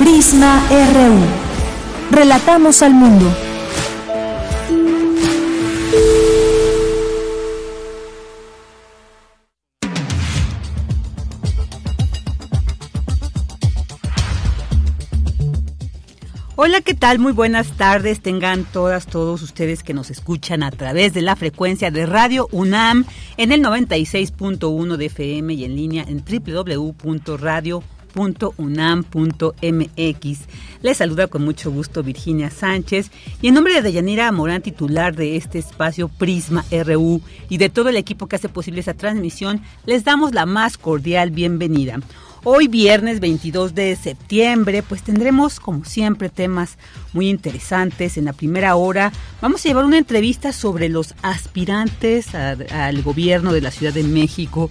Prisma RU. Relatamos al mundo. Hola, ¿qué tal? Muy buenas tardes. Tengan todas, todos ustedes que nos escuchan a través de la frecuencia de Radio UNAM en el 96.1 de FM y en línea en www.radio.unam.mx. Les saluda con mucho gusto Virginia Sánchez y en nombre de Dayanira Morán, titular de este espacio Prisma RU y de todo el equipo que hace posible esa transmisión, les damos la más cordial bienvenida. Hoy viernes 22 de septiembre, pues tendremos como siempre temas muy interesantes. En la primera hora vamos a llevar una entrevista sobre los aspirantes al gobierno de la Ciudad de México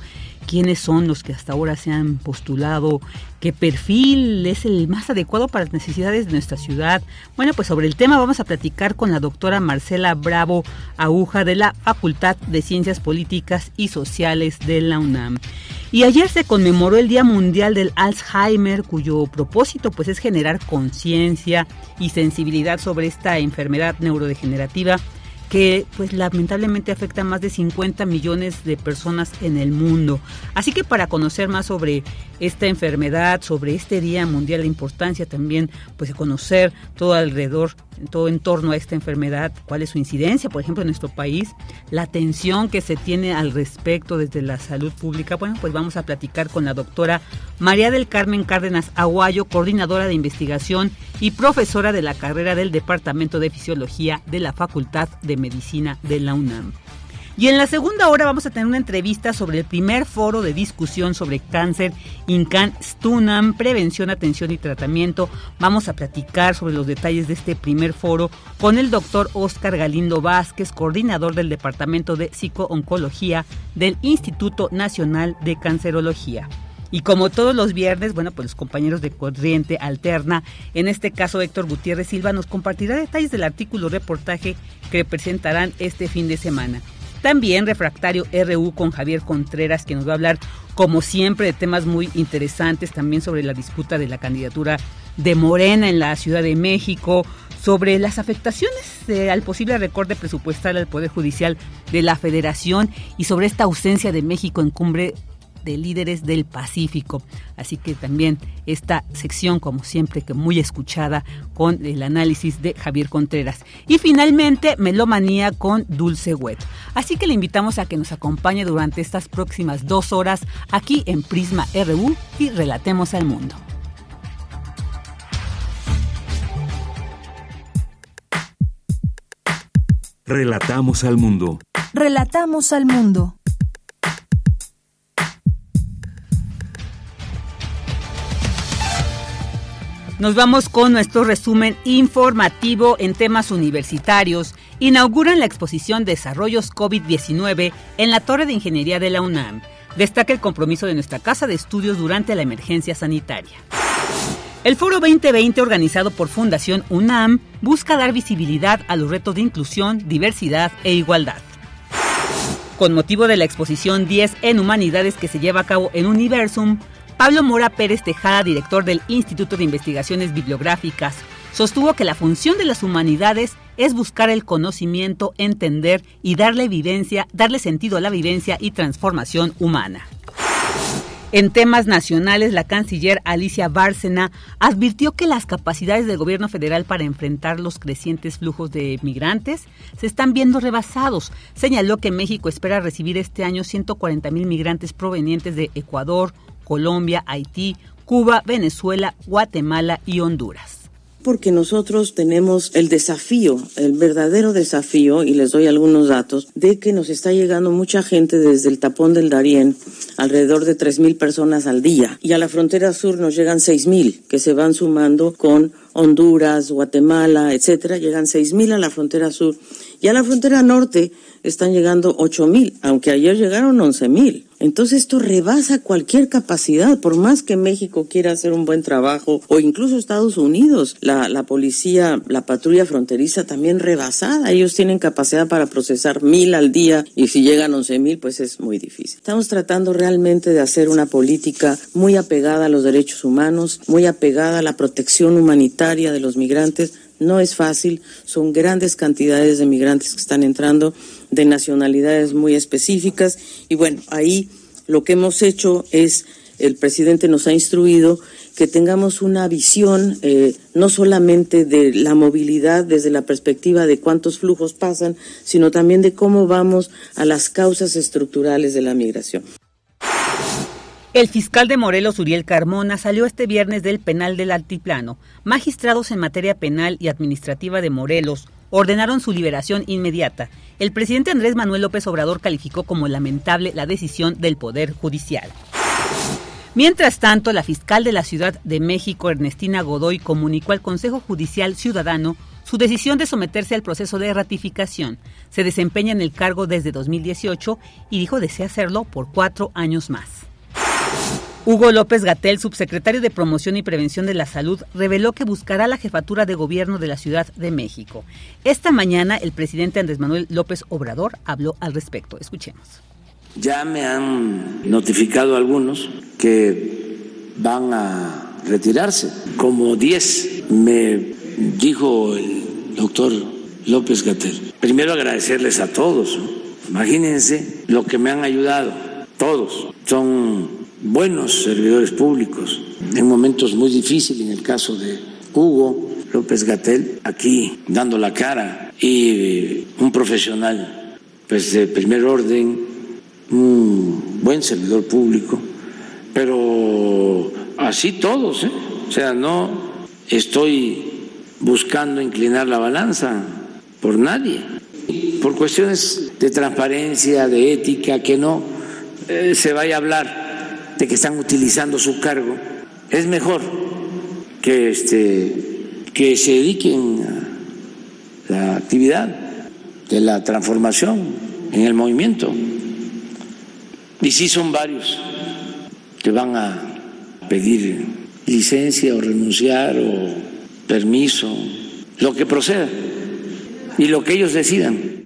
quiénes son los que hasta ahora se han postulado, qué perfil es el más adecuado para las necesidades de nuestra ciudad. Bueno, pues sobre el tema vamos a platicar con la doctora Marcela Bravo Aguja de la Facultad de Ciencias Políticas y Sociales de la UNAM. Y ayer se conmemoró el Día Mundial del Alzheimer, cuyo propósito pues es generar conciencia y sensibilidad sobre esta enfermedad neurodegenerativa que pues lamentablemente afecta a más de 50 millones de personas en el mundo. Así que para conocer más sobre esta enfermedad, sobre este Día Mundial de Importancia también, pues conocer todo alrededor, todo en torno a esta enfermedad, cuál es su incidencia, por ejemplo, en nuestro país, la atención que se tiene al respecto desde la salud pública. Bueno, pues vamos a platicar con la doctora María del Carmen Cárdenas Aguayo, coordinadora de investigación y profesora de la carrera del Departamento de Fisiología de la Facultad de Medicina de la UNAM. Y en la segunda hora vamos a tener una entrevista sobre el primer foro de discusión sobre cáncer INCAN STUNAM, prevención, atención y tratamiento. Vamos a platicar sobre los detalles de este primer foro con el doctor Oscar Galindo Vázquez, coordinador del Departamento de Psicooncología del Instituto Nacional de Cancerología. Y como todos los viernes, bueno, pues los compañeros de Corriente Alterna, en este caso Héctor Gutiérrez Silva, nos compartirá detalles del artículo reportaje que presentarán este fin de semana. También Refractario RU con Javier Contreras, que nos va a hablar, como siempre, de temas muy interesantes, también sobre la disputa de la candidatura de Morena en la Ciudad de México, sobre las afectaciones al posible recorte presupuestal al Poder Judicial de la Federación y sobre esta ausencia de México en cumbre de líderes del Pacífico. Así que también esta sección, como siempre, que muy escuchada con el análisis de Javier Contreras. Y finalmente, Melomanía con Dulce Wet. Así que le invitamos a que nos acompañe durante estas próximas dos horas aquí en Prisma RU y relatemos al mundo. Relatamos al mundo. Relatamos al mundo. Nos vamos con nuestro resumen informativo en temas universitarios. Inauguran la exposición Desarrollos COVID-19 en la Torre de Ingeniería de la UNAM. Destaca el compromiso de nuestra Casa de Estudios durante la emergencia sanitaria. El Foro 2020 organizado por Fundación UNAM busca dar visibilidad a los retos de inclusión, diversidad e igualdad. Con motivo de la exposición 10 en Humanidades que se lleva a cabo en Universum, Pablo Mora Pérez Tejada, director del Instituto de Investigaciones Bibliográficas, sostuvo que la función de las humanidades es buscar el conocimiento, entender y darle vivencia, darle sentido a la vivencia y transformación humana. En temas nacionales, la canciller Alicia Bárcena advirtió que las capacidades del gobierno federal para enfrentar los crecientes flujos de migrantes se están viendo rebasados. Señaló que México espera recibir este año 140 mil migrantes provenientes de Ecuador, Colombia, Haití, Cuba, Venezuela, Guatemala y Honduras. porque nosotros tenemos el desafío, el verdadero desafío, y les doy algunos datos, de que nos está llegando mucha gente desde el tapón del Darién, alrededor de tres mil personas al día, y a la frontera sur nos llegan seis mil, que se van sumando con Honduras, Guatemala, etcétera, llegan seis mil a la frontera sur, y a la frontera norte están llegando ocho mil, aunque ayer llegaron once mil. Entonces esto rebasa cualquier capacidad, por más que México quiera hacer un buen trabajo, o incluso Estados Unidos, la, policía, la patrulla fronteriza también rebasada, ellos tienen capacidad para procesar mil al día y si llegan once mil, pues es muy difícil. Estamos tratando realmente de hacer una política muy apegada a los derechos humanos, muy apegada a la protección humanitaria de los migrantes, no es fácil, son grandes cantidades de migrantes que están entrando de nacionalidades muy específicas y bueno, ahí lo que hemos hecho es, el presidente nos ha instruido que tengamos una visión eh, no solamente de la movilidad desde la perspectiva de cuántos flujos pasan, sino también de cómo vamos a las causas estructurales de la migración. El fiscal de Morelos, Uriel Carmona, salió este viernes del penal del Altiplano. Magistrados en materia penal y administrativa de Morelos ordenaron su liberación inmediata. El presidente Andrés Manuel López Obrador calificó como lamentable la decisión del Poder Judicial. Mientras tanto, la fiscal de la Ciudad de México, Ernestina Godoy, comunicó al Consejo Judicial Ciudadano su decisión de someterse al proceso de ratificación. Se desempeña en el cargo desde 2018 y dijo desea hacerlo por cuatro años más. Hugo López Gatel, subsecretario de Promoción y Prevención de la Salud, reveló que buscará la jefatura de gobierno de la Ciudad de México. Esta mañana el presidente Andrés Manuel López Obrador habló al respecto. Escuchemos. Ya me han notificado algunos que van a retirarse, como 10 me dijo el doctor López Gatel. Primero agradecerles a todos. Imagínense lo que me han ayudado. Todos son buenos servidores públicos en momentos muy difíciles, en el caso de Hugo López Gatel, aquí dando la cara, y un profesional pues de primer orden, un buen servidor público, pero así todos, ¿eh? o sea, no estoy buscando inclinar la balanza por nadie, por cuestiones de transparencia, de ética, que no eh, se vaya a hablar que están utilizando su cargo, es mejor que, este, que se dediquen a la actividad de la transformación en el movimiento. Y sí son varios que van a pedir licencia o renunciar o permiso, lo que proceda y lo que ellos decidan.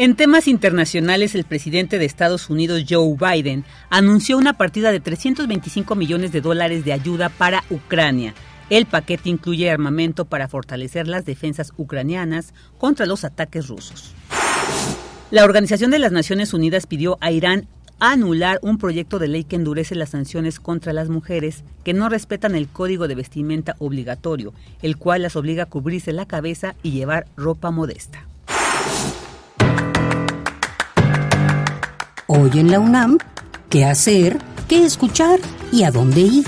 En temas internacionales, el presidente de Estados Unidos, Joe Biden, anunció una partida de 325 millones de dólares de ayuda para Ucrania. El paquete incluye armamento para fortalecer las defensas ucranianas contra los ataques rusos. La Organización de las Naciones Unidas pidió a Irán anular un proyecto de ley que endurece las sanciones contra las mujeres que no respetan el código de vestimenta obligatorio, el cual las obliga a cubrirse la cabeza y llevar ropa modesta. Hoy en la UNAM, ¿qué hacer? ¿Qué escuchar? ¿Y a dónde ir?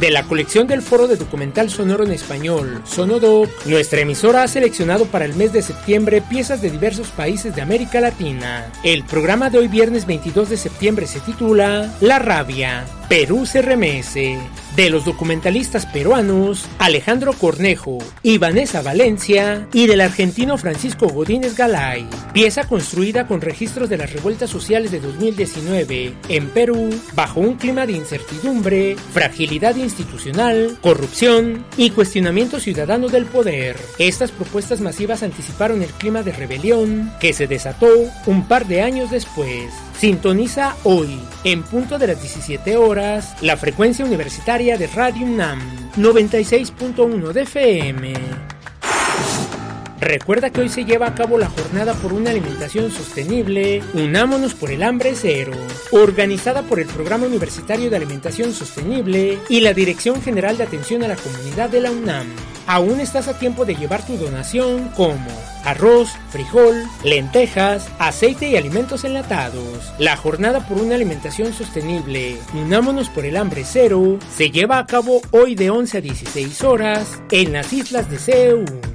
De la colección del Foro de Documental Sonoro en Español, Sonodoc, nuestra emisora ha seleccionado para el mes de septiembre piezas de diversos países de América Latina. El programa de hoy viernes 22 de septiembre se titula La Rabia, Perú se remece de los documentalistas peruanos Alejandro Cornejo y Vanessa Valencia y del argentino Francisco Godínez Galay, pieza construida con registros de las revueltas sociales de 2019 en Perú bajo un clima de incertidumbre, fragilidad institucional, corrupción y cuestionamiento ciudadano del poder. Estas propuestas masivas anticiparon el clima de rebelión que se desató un par de años después. Sintoniza hoy, en punto de las 17 horas, la frecuencia universitaria de Radio UNAM, 96.1 de FM. Recuerda que hoy se lleva a cabo la jornada por una alimentación sostenible, Unámonos por el hambre cero, organizada por el Programa Universitario de Alimentación Sostenible y la Dirección General de Atención a la Comunidad de la UNAM. Aún estás a tiempo de llevar tu donación como arroz, frijol, lentejas, aceite y alimentos enlatados. La jornada por una alimentación sostenible, Unámonos por el hambre cero, se lleva a cabo hoy de 11 a 16 horas en las islas de Ceú.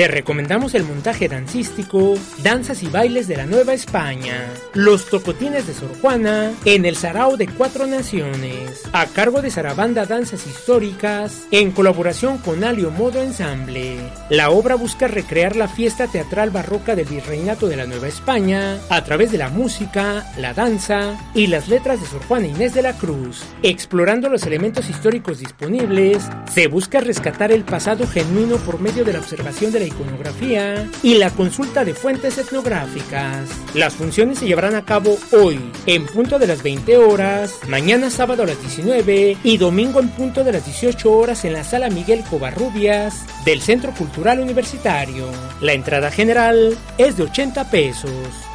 Te recomendamos el montaje dancístico, danzas y bailes de la Nueva España, los tocotines de Sor Juana, en el Sarao de Cuatro Naciones, a cargo de Sarabanda Danzas Históricas, en colaboración con Alio Modo Ensamble. La obra busca recrear la fiesta teatral barroca del Virreinato de la Nueva España a través de la música, la danza y las letras de Sor Juana Inés de la Cruz. Explorando los elementos históricos disponibles, se busca rescatar el pasado genuino por medio de la observación de la iconografía y la consulta de fuentes etnográficas. Las funciones se llevarán a cabo hoy, en punto de las 20 horas, mañana sábado a las 19 y domingo en punto de las 18 horas en la sala Miguel Covarrubias del Centro Cultural Universitario. La entrada general es de 80 pesos.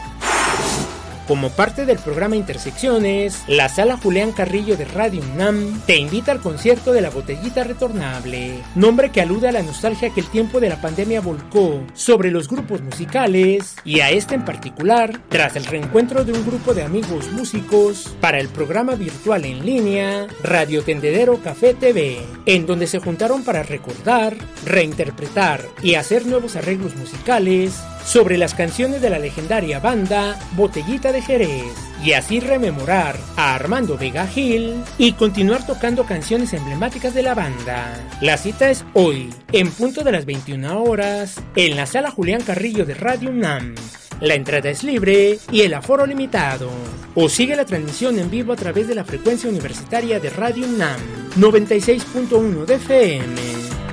Como parte del programa Intersecciones, la sala Julián Carrillo de Radio UNAM te invita al concierto de la botellita retornable, nombre que alude a la nostalgia que el tiempo de la pandemia volcó sobre los grupos musicales y a este en particular tras el reencuentro de un grupo de amigos músicos para el programa virtual en línea Radio Tendedero Café TV, en donde se juntaron para recordar, reinterpretar y hacer nuevos arreglos musicales sobre las canciones de la legendaria banda Botellita Jerez y así rememorar a Armando Vega Gil y continuar tocando canciones emblemáticas de la banda. La cita es hoy, en punto de las 21 horas, en la sala Julián Carrillo de Radio UNAM. La entrada es libre y el aforo limitado. O sigue la transmisión en vivo a través de la frecuencia universitaria de Radio UNAM 96.1 de FM.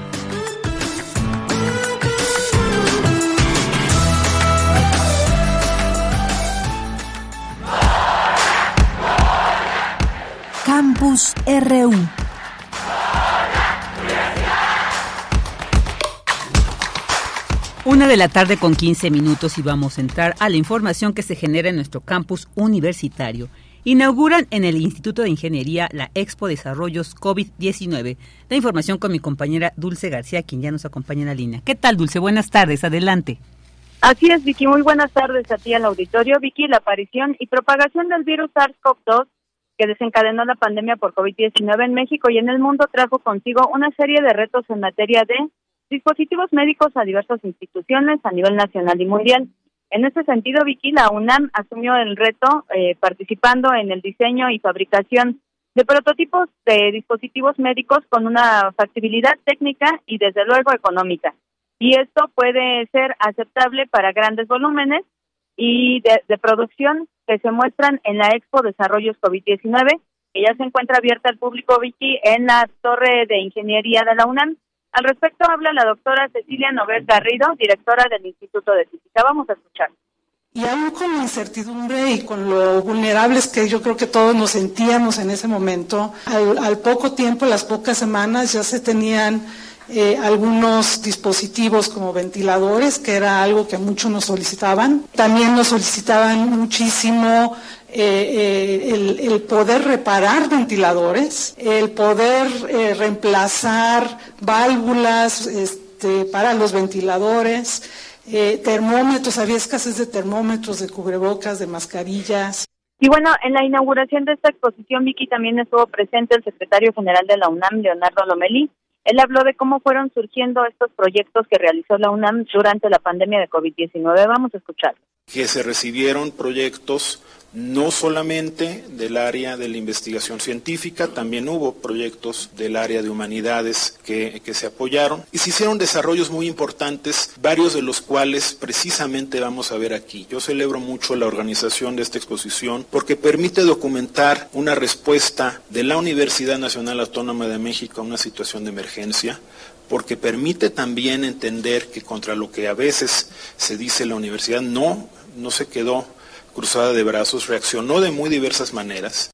Campus RU. Una de la tarde con 15 minutos y vamos a entrar a la información que se genera en nuestro campus universitario. Inauguran en el Instituto de Ingeniería la Expo Desarrollos COVID-19. La información con mi compañera Dulce García, quien ya nos acompaña en la línea. ¿Qué tal, Dulce? Buenas tardes, adelante. Así es, Vicky. Muy buenas tardes a ti al auditorio. Vicky, la aparición y propagación del virus SARS-CoV-2 que desencadenó la pandemia por COVID-19 en México y en el mundo trajo consigo una serie de retos en materia de dispositivos médicos a diversas instituciones a nivel nacional y mundial. En ese sentido, Vicky, la UNAM asumió el reto eh, participando en el diseño y fabricación de prototipos de dispositivos médicos con una factibilidad técnica y desde luego económica. Y esto puede ser aceptable para grandes volúmenes y de producción que se muestran en la Expo Desarrollos COVID-19, que ya se encuentra abierta al público, Vicky, en la Torre de Ingeniería de la UNAM. Al respecto habla la doctora Cecilia Noguer Garrido, directora del Instituto de Física. Vamos a escuchar. Y aún con la incertidumbre y con lo vulnerables que yo creo que todos nos sentíamos en ese momento, al, al poco tiempo, las pocas semanas, ya se tenían eh, algunos dispositivos como ventiladores, que era algo que muchos nos solicitaban. También nos solicitaban muchísimo eh, eh, el, poder reparar ventiladores, el poder reemplazar válvulas este, para los ventiladores, termómetros, había escasez de termómetros, de cubrebocas, de mascarillas. Y bueno, en la inauguración de esta exposición, Vicky, también estuvo presente el secretario general de la UNAM, Leonardo Lomelí, él habló de cómo fueron surgiendo estos proyectos que realizó la UNAM durante la pandemia de COVID-19. Vamos a escuchar. Que se recibieron proyectos no solamente del área de la investigación científica, también hubo proyectos del área de humanidades que, se apoyaron y se hicieron desarrollos muy importantes, varios de los cuales precisamente vamos a ver aquí. Yo celebro mucho la organización de esta exposición porque permite documentar una respuesta de la Universidad Nacional Autónoma de México a una situación de emergencia, porque permite también entender que contra lo que a veces se dice la universidad no, no se quedó cruzada de brazos, reaccionó de muy diversas maneras.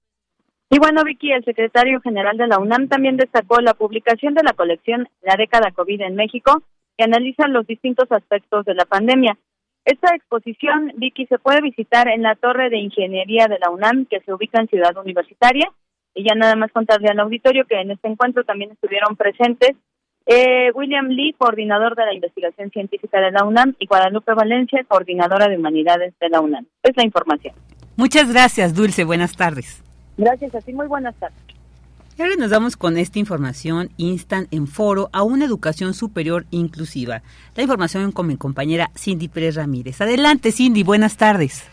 Y bueno, Vicky, el secretario general de la UNAM también destacó la publicación de la colección La década COVID en México, que analiza los distintos aspectos de la pandemia. Esta exposición, Vicky, se puede visitar en la Torre de Ingeniería de la UNAM, que se ubica en Ciudad Universitaria. Y ya nada más contarle al auditorio que en este encuentro también estuvieron presentes Eh, William Lee, coordinador de la investigación científica de la UNAM, y Guadalupe Valencia, coordinadora de humanidades de la UNAM. Es la información. Muchas gracias, Dulce. Buenas tardes. Gracias a ti. Muy buenas tardes. Y ahora nos vamos con esta información. Instan en foro a una educación superior inclusiva. La información con mi compañera Cindy Pérez Ramírez. Adelante, Cindy. Buenas tardes.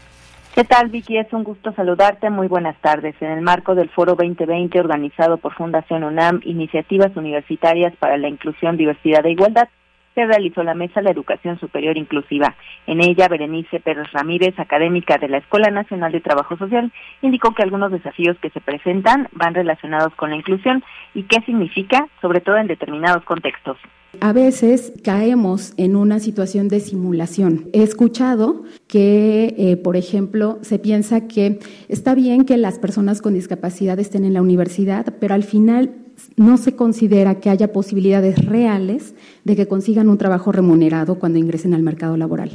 ¿Qué tal, Vicky? Es un gusto saludarte. Muy buenas tardes. En el marco del Foro 2020 organizado por Fundación UNAM, Iniciativas Universitarias para la Inclusión, Diversidad e Igualdad, se realizó la Mesa de Educación Superior Inclusiva. En ella, Berenice Pérez Ramírez, académica de la Escuela Nacional de Trabajo Social, indicó que algunos desafíos que se presentan van relacionados con la inclusión y qué significa, sobre todo en determinados contextos. A veces caemos en una situación de simulación. He escuchado que, eh, por ejemplo, se piensa que está bien que las personas con discapacidad estén en la universidad, pero al final no se considera que haya posibilidades reales de que consigan un trabajo remunerado cuando ingresen al mercado laboral.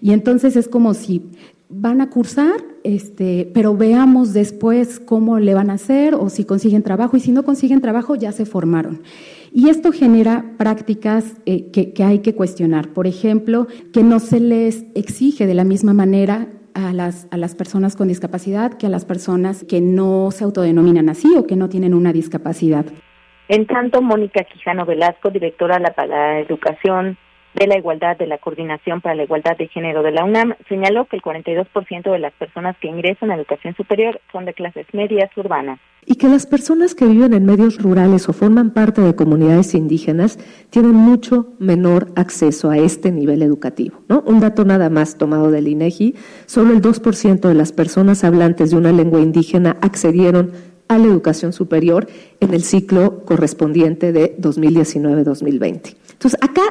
Y entonces es como si van a cursar, este, pero veamos después cómo le van a hacer o si consiguen trabajo y si no consiguen trabajo ya se formaron. Y esto genera prácticas eh, que, hay que cuestionar. Por ejemplo, que no se les exige de la misma manera a las, a las personas con discapacidad que a las personas que no se autodenominan así o que no tienen una discapacidad. En tanto, Mónica Quijano Velasco, directora de la Educación de la Igualdad de la Coordinación para la Igualdad de Género de la UNAM, señaló que el 42% de las personas que ingresan a educación superior son de clases medias urbanas. Y que las personas que viven en medios rurales o forman parte de comunidades indígenas tienen mucho menor acceso a este nivel educativo. ¿no? Un dato nada más tomado del INEGI, solo el 2% de las personas hablantes de una lengua indígena accedieron a la educación superior en el ciclo correspondiente de 2019-2020. Entonces, acá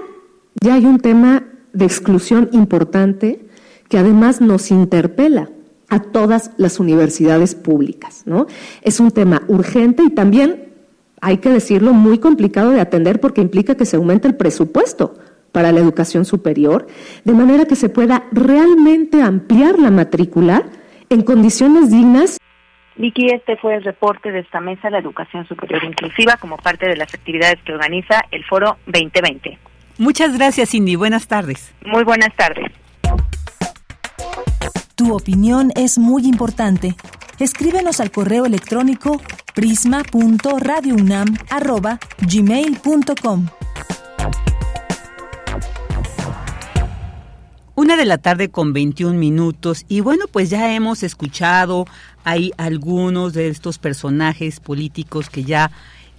ya hay un tema de exclusión importante que además nos interpela a todas las universidades públicas, ¿no? Es un tema urgente y también, hay que decirlo, muy complicado de atender porque implica que se aumente el presupuesto para la educación superior, de manera que se pueda realmente ampliar la matrícula en condiciones dignas. Vicky, este fue el reporte de esta mesa, la educación superior inclusiva, como parte de las actividades que organiza el Foro 2020. Muchas gracias, Cindy. Buenas tardes. Muy buenas tardes. Tu opinión es muy importante. Escríbenos al correo electrónico prisma.radiounam@gmail.com. Una de la tarde con 21 minutos y bueno, pues ya hemos escuchado hay algunos de estos personajes políticos que ya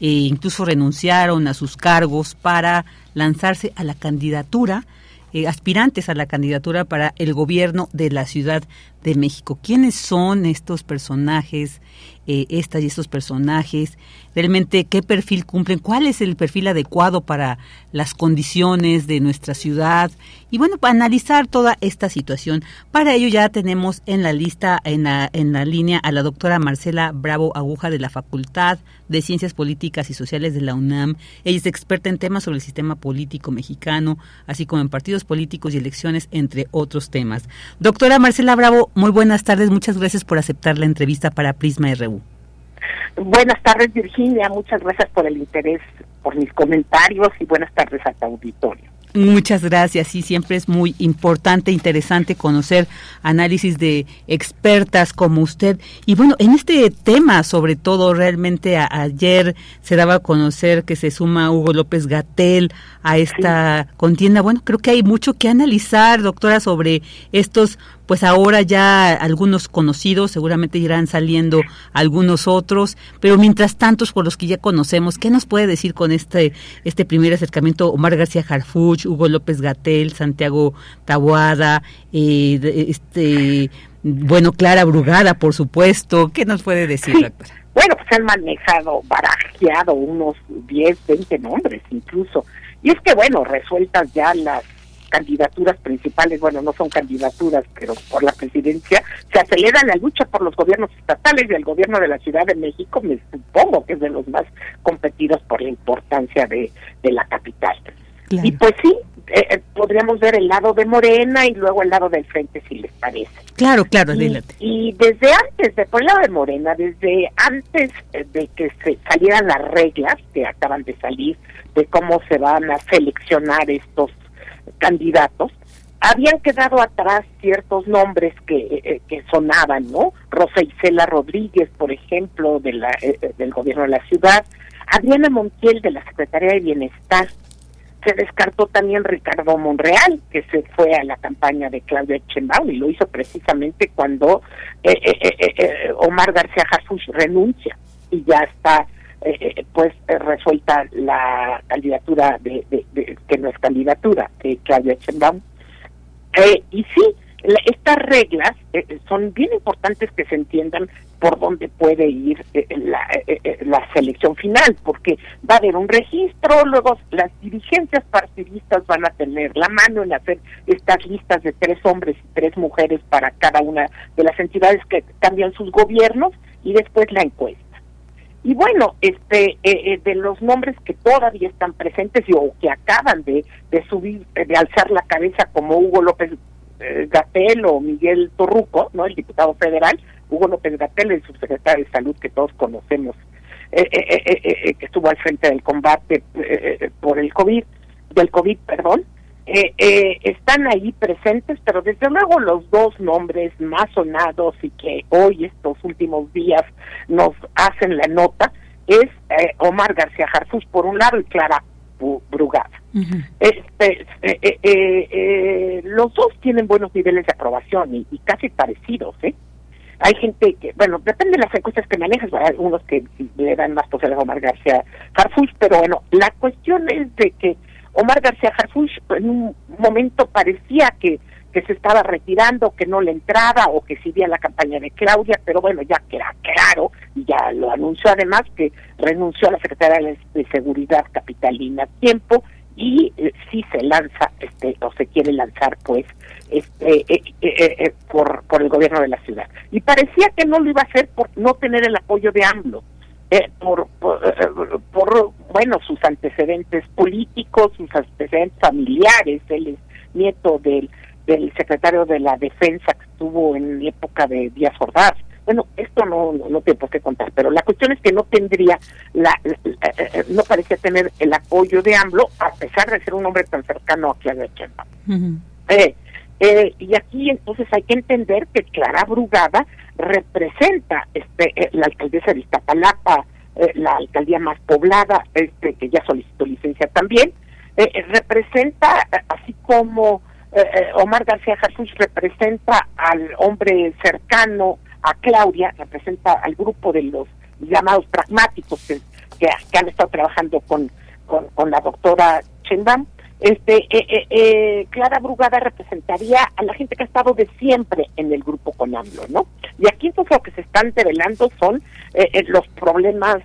eh, incluso renunciaron a sus cargos para lanzarse a la candidatura, eh, aspirantes a la candidatura para el gobierno de la Ciudad de México. ¿Quiénes son estos personajes, eh, estas y estos personajes? ¿Realmente qué perfil cumplen? ¿Cuál es el perfil adecuado para las condiciones de nuestra ciudad? Y bueno, para analizar toda esta situación, para ello ya tenemos en la lista, en la, en la línea, a la doctora Marcela Bravo Aguja de la Facultad de Ciencias Políticas y Sociales de la UNAM. Ella es experta en temas sobre el sistema político mexicano, así como en partidos políticos y elecciones, entre otros temas. Doctora Marcela Bravo, muy buenas tardes. Muchas gracias por aceptar la entrevista para Prisma RU. Buenas tardes, Virginia. Muchas gracias por el interés, por mis comentarios y buenas tardes a tu auditorio. Muchas gracias. Sí, siempre es muy importante, interesante conocer análisis de expertas como usted. Y bueno, en este tema, sobre todo, realmente ayer se daba a conocer que se suma Hugo López Gatel a esta contienda. Bueno, creo que hay mucho que analizar, doctora, sobre estos pues ahora ya algunos conocidos, seguramente irán saliendo algunos otros, pero mientras tantos por los que ya conocemos, ¿qué nos puede decir con este este primer acercamiento Omar García Harfuch, Hugo López Gatel, Santiago Taboada, eh, este bueno, Clara Brugada, por supuesto, ¿qué nos puede decir, doctora? Bueno, pues han manejado, barajeado unos 10, 20 nombres incluso. Y es que, bueno, resueltas ya las candidaturas principales, bueno, no son candidaturas, pero por la presidencia, se acelera la lucha por los gobiernos estatales y el gobierno de la Ciudad de México, me supongo que es de los más competidos por la importancia de, de la capital. Y pues sí, eh, podríamos ver el lado de Morena y luego el lado del frente, si les parece. Claro, claro, y, y desde antes, de, por el lado de Morena, desde antes de que se salieran las reglas que acaban de salir de cómo se van a seleccionar estos candidatos, habían quedado atrás ciertos nombres que, que sonaban, ¿no? Rosa Isela Rodríguez, por ejemplo, de la, del gobierno de la ciudad, Adriana Montiel de la Secretaría de Bienestar, se descartó también Ricardo Monreal, que se fue a la campaña de Claudia Chembao y lo hizo precisamente cuando eh, eh, eh, Omar García Harfuch renuncia y ya está pues resuelta la candidatura de, que no es candidatura de Claudia Chembao. y sí, estas reglas son bien importantes que se entiendan por dónde puede ir eh, la, eh, eh, la, selección final, porque va a haber un registro, luego las dirigencias partidistas van a tener la mano en hacer estas listas de tres hombres y tres mujeres para cada una de las entidades que cambian sus gobiernos y después la encuesta. Y bueno, este de los nombres que todavía están presentes y, o que acaban de, de subir, de alzar la cabeza como Hugo López Gatel o Miguel Torruco, no el diputado federal, Hugo López Gatel, el subsecretario de Salud que todos conocemos, eh, eh, eh, que estuvo al frente del combate por el COVID, del COVID, perdón, están ahí presentes, pero desde luego los dos nombres más sonados y que hoy, estos últimos días, nos hacen la nota, es Omar García Jarfus por un lado y Clara Brugada. este, los dos tienen buenos niveles de aprobación y, y casi parecidos, ¿eh? hay gente que, bueno, depende de las encuestas que manejas, hay algunos que le dan más posibilidades a Omar García Harfuch, pero bueno, la cuestión es de que Omar García Harfuch en un momento parecía que, que se estaba retirando, que no le entraba o que seguía la campaña de Claudia, pero bueno, ya queda claro, y ya lo anunció además, que renunció a la Secretaría de Seguridad Capitalina a tiempo y eh, si se lanza este o se quiere lanzar pues este eh, eh, por por el gobierno de la ciudad. Y parecía que no lo iba a hacer por no tener el apoyo de AMLO por, por, bueno sus antecedentes políticos sus antecedentes familiares él es nieto del del secretario de la defensa que estuvo en época de Díaz Ordaz bueno, esto no, no, tengo por qué contar, pero la cuestión es que no tendría, la, eh, eh, no parecía tener el apoyo de AMLO, a pesar de ser un hombre tan cercano a Claudia Sheinbaum. Eh, y aquí entonces hay que entender que Clara Brugada representa este la alcaldesa de Iztapalapa, la alcaldía más poblada, este que ya solicitó licencia también, representa, así como Omar García Jesús representa al hombre cercano a Claudia, representa al grupo de los llamados pragmáticos que, han estado trabajando con, con, la doctora Chendam. Este, eh, eh, eh, Clara Brugada representaría a la gente que ha estado de siempre en el grupo con AMLO, ¿no? Y aquí entonces lo que se están revelando son los problemas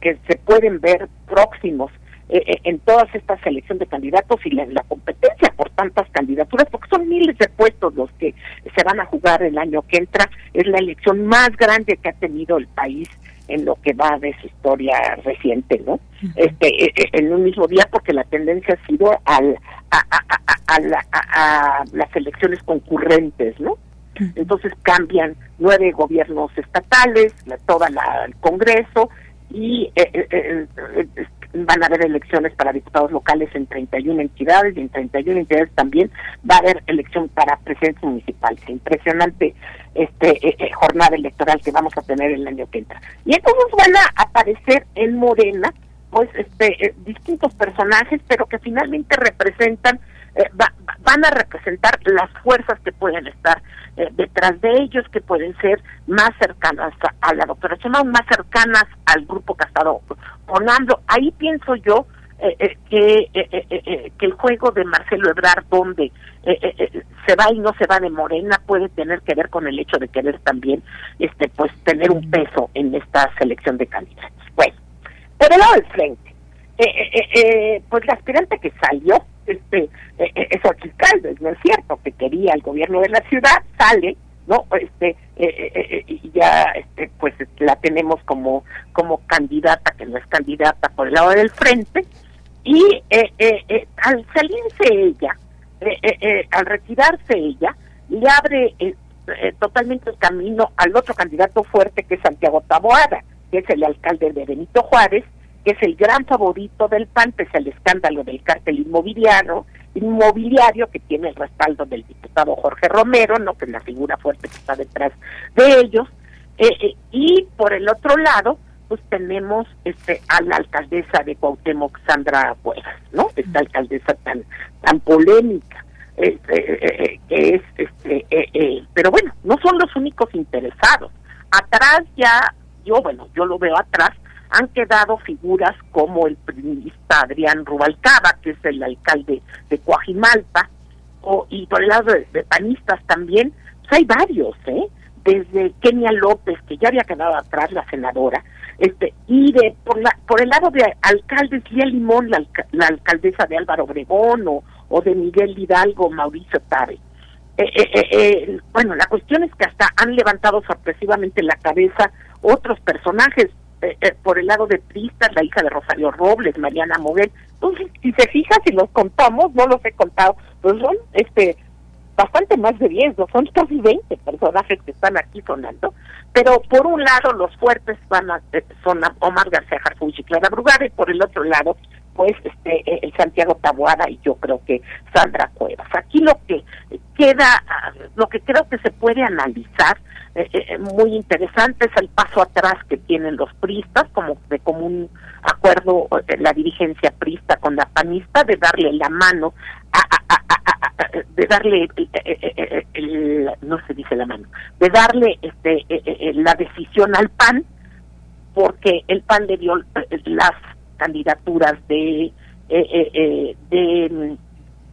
que se pueden ver próximos eh, eh, en todas estas selección de candidatos y la, la, competencia por tantas candidaturas, porque son miles de puestos los que se van a jugar el año que entra, es la elección más grande que ha tenido el país en lo que va de su historia reciente, ¿no? Este, eh, en un mismo día, porque la tendencia ha sido al, a, a, las elecciones concurrentes, ¿no? Entonces cambian nueve gobiernos estatales, la, toda la, el Congreso y eh, van a haber elecciones para diputados locales en 31 entidades y en 31 entidades también va a haber elección para presidentes municipales. Impresionante este eh, eh, jornada electoral que vamos a tener el año que entra. Y entonces van a aparecer en Morena pues este eh, distintos personajes, pero que finalmente representan van a representar las fuerzas que pueden estar detrás de ellos, que pueden ser más cercanas a, la doctora Chema, más cercanas al grupo que ha estado Ahí pienso yo eh, eh, que, eh, que el juego de Marcelo Ebrard, donde se va y no se va de Morena, puede tener que ver con el hecho de querer también este pues tener un peso en esta selección de candidatos. Bueno, por el lado del frente, pues la aspirante que salió, este, es Calves, ¿no es cierto? Que quería el gobierno de la ciudad, sale no este eh, eh, eh, ya este pues la tenemos como como candidata que no es candidata por el lado del frente y al salirse ella, al retirarse ella, le abre totalmente el camino al otro candidato fuerte que es Santiago Taboada, que es el alcalde de Benito Juárez, que es el gran favorito del PAN, pese al escándalo del cártel inmobiliario, inmobiliario que tiene el respaldo del diputado Jorge Romero, no que es la figura fuerte que está detrás de ellos, eh, eh, y por el otro lado, pues tenemos este a la alcaldesa de Cuauhtémoc, Sandra Cuevas, ¿no? Esta alcaldesa tan tan polémica, este, eh, que es este, pero bueno, no son los únicos interesados. Atrás ya, yo bueno, yo lo veo atrás han quedado figuras como el periodista Adrián Rubalcaba, que es el alcalde de Coajimalpa, o, y por el lado de, panistas también, pues hay varios, ¿eh? Desde Kenia López, que ya había quedado atrás la senadora, este, y de por, la, por el lado de alcaldes, Lía Limón, la, alcaldesa de Álvaro Obregón, o, o de Miguel Hidalgo, Mauricio Tabe. Eh, eh, eh, bueno, la cuestión es que hasta han levantado sorpresivamente la cabeza otros personajes, eh, eh, por el lado de Tristas, la hija de Rosario Robles, Mariana Moguel. Entonces, si se fija, si los contamos, no los he contado, pues son este bastante más de 10, no son casi 20 personajes que están aquí sonando. Pero por un lado, los fuertes van a, eh, son Omar García Harfuch y Clara Brugada, y por el otro lado, pues este el Santiago Taboada y yo creo que Sandra Cuevas. Aquí lo que queda, lo que creo que se puede analizar eh, eh, muy interesante es el paso atrás que tienen los pristas, como de común acuerdo eh, la dirigencia prista con la panista, de darle la mano, de darle, no se dice la mano, de darle este la decisión al PAN, porque el PAN le dio las candidaturas de de mm,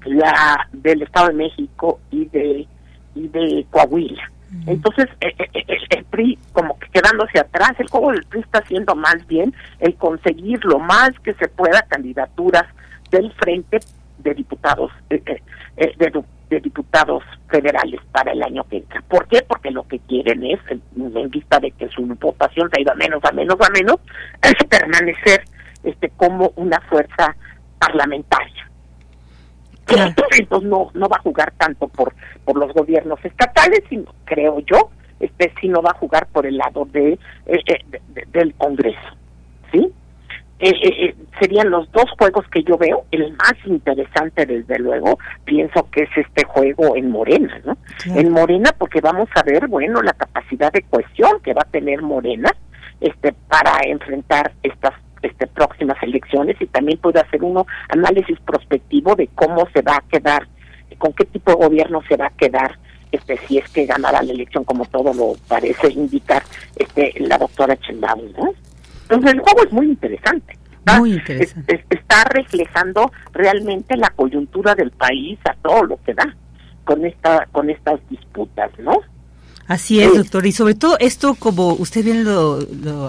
la del Estado de México y de y de Coahuila entonces, eh, eh, eh, el, PRI como que quedándose atrás, el juego del PRI está haciendo más bien el conseguir lo más que se pueda candidaturas del frente de diputados de, diputados federales para el año que entra. ¿Por qué? Porque lo que quieren es, en, vista de que su votación se ha ido a menos, a menos, a menos, es permanecer este como una fuerza parlamentaria. Entonces no, no va a jugar tanto por, por los gobiernos estatales, sino, creo yo, este no va a jugar por el lado de, eh, eh, del Congreso. ¿Sí? Eh, serían los dos juegos que yo veo. El más interesante, desde luego, pienso que es este juego en Morena, ¿no? En Morena, porque vamos a ver, bueno, la capacidad de cohesión que va a tener Morena este para enfrentar estas este, próximas elecciones y también puede hacer uno análisis prospectivo de cómo se va a quedar, con qué tipo de gobierno se va a quedar este si es que ganará la elección como todo lo parece indicar este la doctora Chendaun, Entonces el juego es muy interesante. Muy interesante. está reflejando realmente la coyuntura del país a todo lo que da con esta con estas disputas, ¿no? Así es, doctor. Y sobre todo esto, como usted bien lo,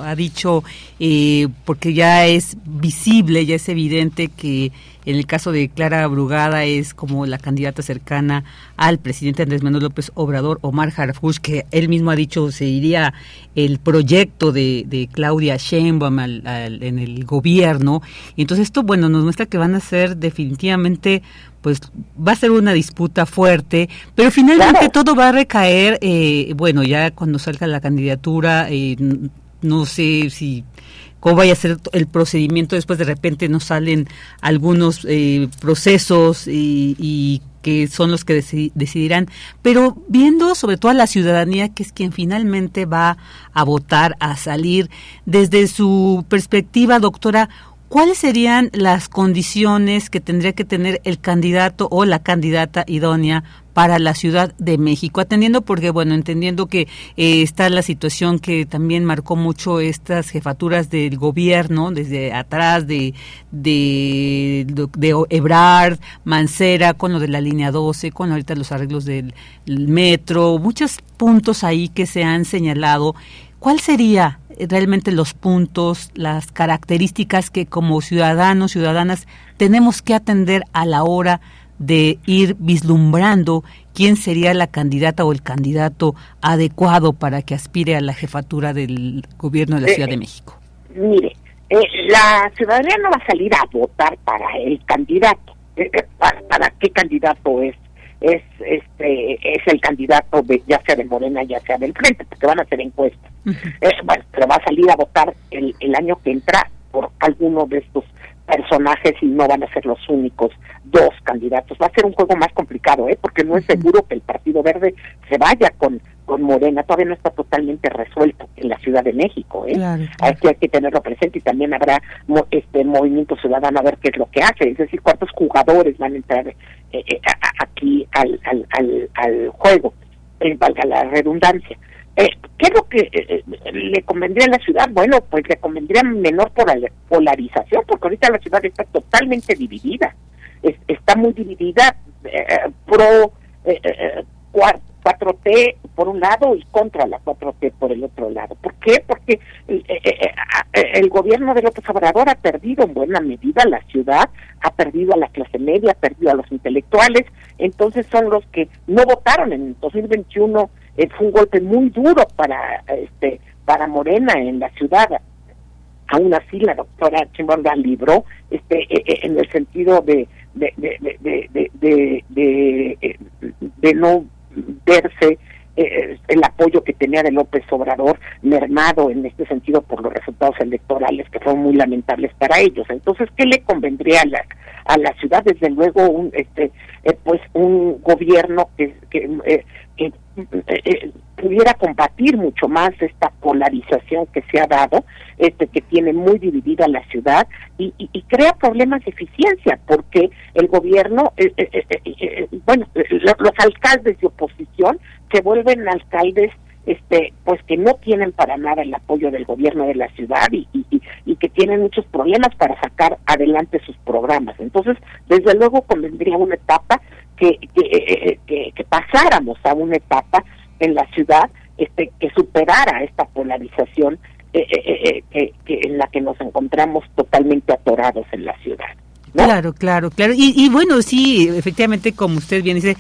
ha dicho, eh, porque ya es visible, ya es evidente que en el caso de Clara Brugada es como la candidata cercana al presidente Andrés Manuel López Obrador, Omar Harfuch, que él mismo ha dicho se iría el proyecto de, de Claudia Sheinbaum en el gobierno. Y entonces esto, bueno, nos muestra que van a ser definitivamente pues va a ser una disputa fuerte, pero finalmente todo va a recaer, eh, bueno, ya cuando salga la candidatura, eh, no sé si cómo vaya a ser el procedimiento, después de repente nos salen algunos eh, procesos y, que son los que decidirán, pero viendo sobre todo a la ciudadanía, que es quien finalmente va a votar, a salir, desde su perspectiva, doctora, ¿cuáles serían las condiciones que tendría que tener el candidato o la candidata idónea para la Ciudad de México, atendiendo porque, bueno, entendiendo que eh, está la situación que también marcó mucho estas jefaturas del gobierno, desde atrás de, de, de Ebrard, Mancera, con lo de la línea 12, con ahorita los arreglos del metro, muchos puntos ahí que se han señalado. ¿Cuál sería realmente los puntos, las características que como ciudadanos, ciudadanas, tenemos que atender a la hora de ir vislumbrando quién sería la candidata o el candidato adecuado para que aspire a la jefatura del gobierno de la Ciudad de eh, México? Mire, eh, la ciudadanía no va a salir a votar para el candidato. Eh, eh, para, qué candidato es es este es el candidato de ya sea de Morena ya sea del Frente porque van a hacer encuestas bueno pero va a salir a votar el, el año que entra por alguno de estos personajes y no van a ser los únicos dos candidatos. Va a ser un juego más complicado, ¿eh? porque no es seguro que el Partido Verde se vaya con, con Morena. Todavía no está totalmente resuelto en la Ciudad de México. ¿eh? Que, hay que tenerlo presente y también habrá este movimiento ciudadano a ver qué es lo que hace. Es decir, cuántos jugadores van a entrar eh, eh, aquí al, al, al, al juego, eh, valga la redundancia. Eh, ¿Qué es lo que eh, eh, le convendría a la ciudad? Bueno, pues le convendría menor polarización, porque ahorita la ciudad está totalmente dividida. está muy dividida pro 4T por un lado y contra la 4T por el otro lado. ¿Por qué? Porque el gobierno de López Obrador ha perdido en buena medida la ciudad, ha perdido a la clase media, ha perdido a los intelectuales, entonces son los que no votaron en 2021 fue un golpe muy duro para este para Morena en la ciudad aún así la doctora Chimborga libró este e, e, en el sentido de de de de de, de, eh, no verse eh, el apoyo que tenía de López Obrador mermado en este sentido por los resultados electorales que fueron muy lamentables para ellos. Entonces, ¿qué le convendría a la, a la ciudad? Desde luego, un, este, eh, pues un gobierno que, que que eh, eh, pudiera combatir mucho más esta polarización que se ha dado, este que tiene muy dividida la ciudad y, crea problemas de eficiencia porque el gobierno, eh, bueno, los alcaldes de oposición se vuelven alcaldes este pues que no tienen para nada el apoyo del gobierno de la ciudad y, y, que tienen muchos problemas para sacar adelante sus programas. Entonces, desde luego convendría una etapa que, que, que, que pasáramos a una etapa en la ciudad este, que superara esta polarización eh, eh, eh, en la que nos encontramos totalmente atorados en la ciudad. Claro, claro, claro. Y, y, bueno, sí, efectivamente, como usted bien dice,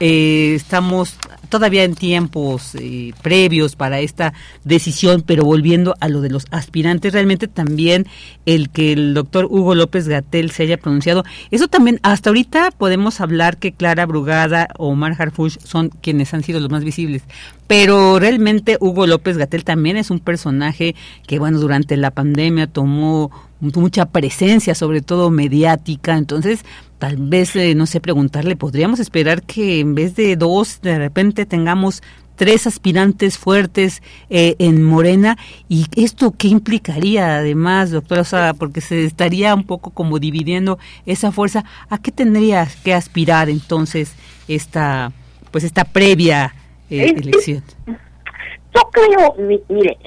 eh, estamos todavía en tiempos eh, previos para esta decisión, pero volviendo a lo de los aspirantes, realmente también el que el doctor Hugo López Gatel se haya pronunciado, eso también, hasta ahorita podemos hablar que Clara Brugada o Omar Harfush son quienes han sido los más visibles, pero realmente Hugo López Gatel también es un personaje que, bueno, durante la pandemia tomó mucha presencia, sobre todo mediática, entonces tal vez, eh, no sé, preguntarle, ¿podríamos esperar que en vez de dos, de repente tengamos tres aspirantes fuertes eh, en Morena? ¿Y esto qué implicaría además, doctora? O sea, porque se estaría un poco como dividiendo esa fuerza. ¿A qué tendría que aspirar entonces esta, pues esta previa eh, elección? Yo creo, mire,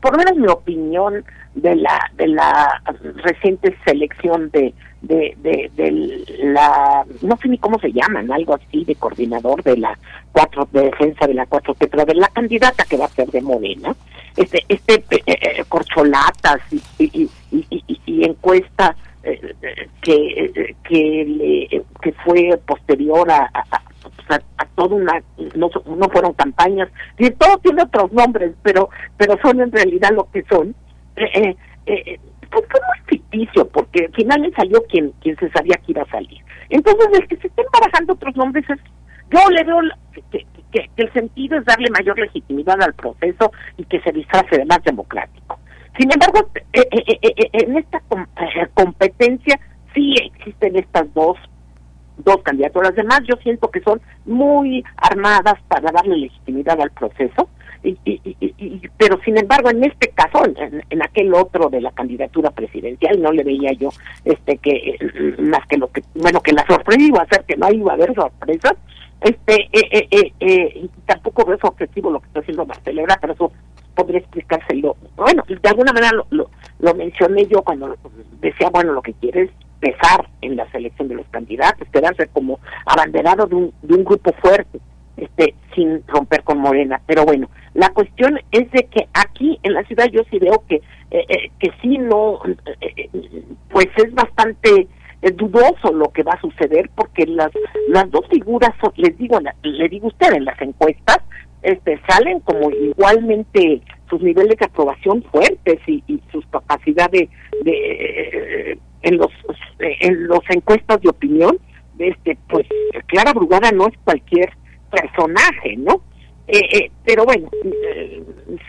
por lo menos mi opinión de la de la reciente selección de de, de, la, no sé ni cómo se llaman, algo así, de coordinador de la cuatro, de defensa de la cuatro pero de la candidata que va a ser de Morena, este, este eh, eh, corcholatas y, y, y, y encuesta eh, que, que, le, que fue posterior a, a, a, toda una no, no fueron campañas y todo tiene otros nombres pero pero son en realidad lo que son eh, eh, pues fue muy ficticio, porque finalmente salió quien, quien se sabía que iba a salir. Entonces, el que se estén barajando otros nombres es, yo le veo que, el sentido es darle mayor legitimidad al proceso y que se disfrace de más democrático. Sin embargo, eh, eh, en esta competencia sí existen estas dos dos candidatos. Las demás yo siento que son muy armadas para darle legitimidad al proceso y, y, pero sin embargo en este caso en, aquel otro de la candidatura presidencial no le veía yo este que más que lo que bueno que la sorpresa iba a ser que no iba a haber sorpresas este eh, eh, eh, tampoco veo objetivo lo que está haciendo Marcelo pero eso podría explicárselo. Bueno de alguna manera lo, lo, lo mencioné yo cuando decía bueno lo que quiere es pesar en la selección de los candidatos quedarse como abanderado de un, de un grupo fuerte este sin romper con Morena. Pero bueno, la cuestión es de que aquí en la ciudad yo sí veo que eh, eh, que sí no, eh, pues es bastante dudoso lo que va a suceder porque las las dos figuras les digo le digo usted en las encuestas este salen como igualmente sus niveles de aprobación fuertes y, y sus capacidades de, en los en los encuestas de opinión este pues Clara Brugada no es cualquier personaje no eh, eh, pero bueno, eh,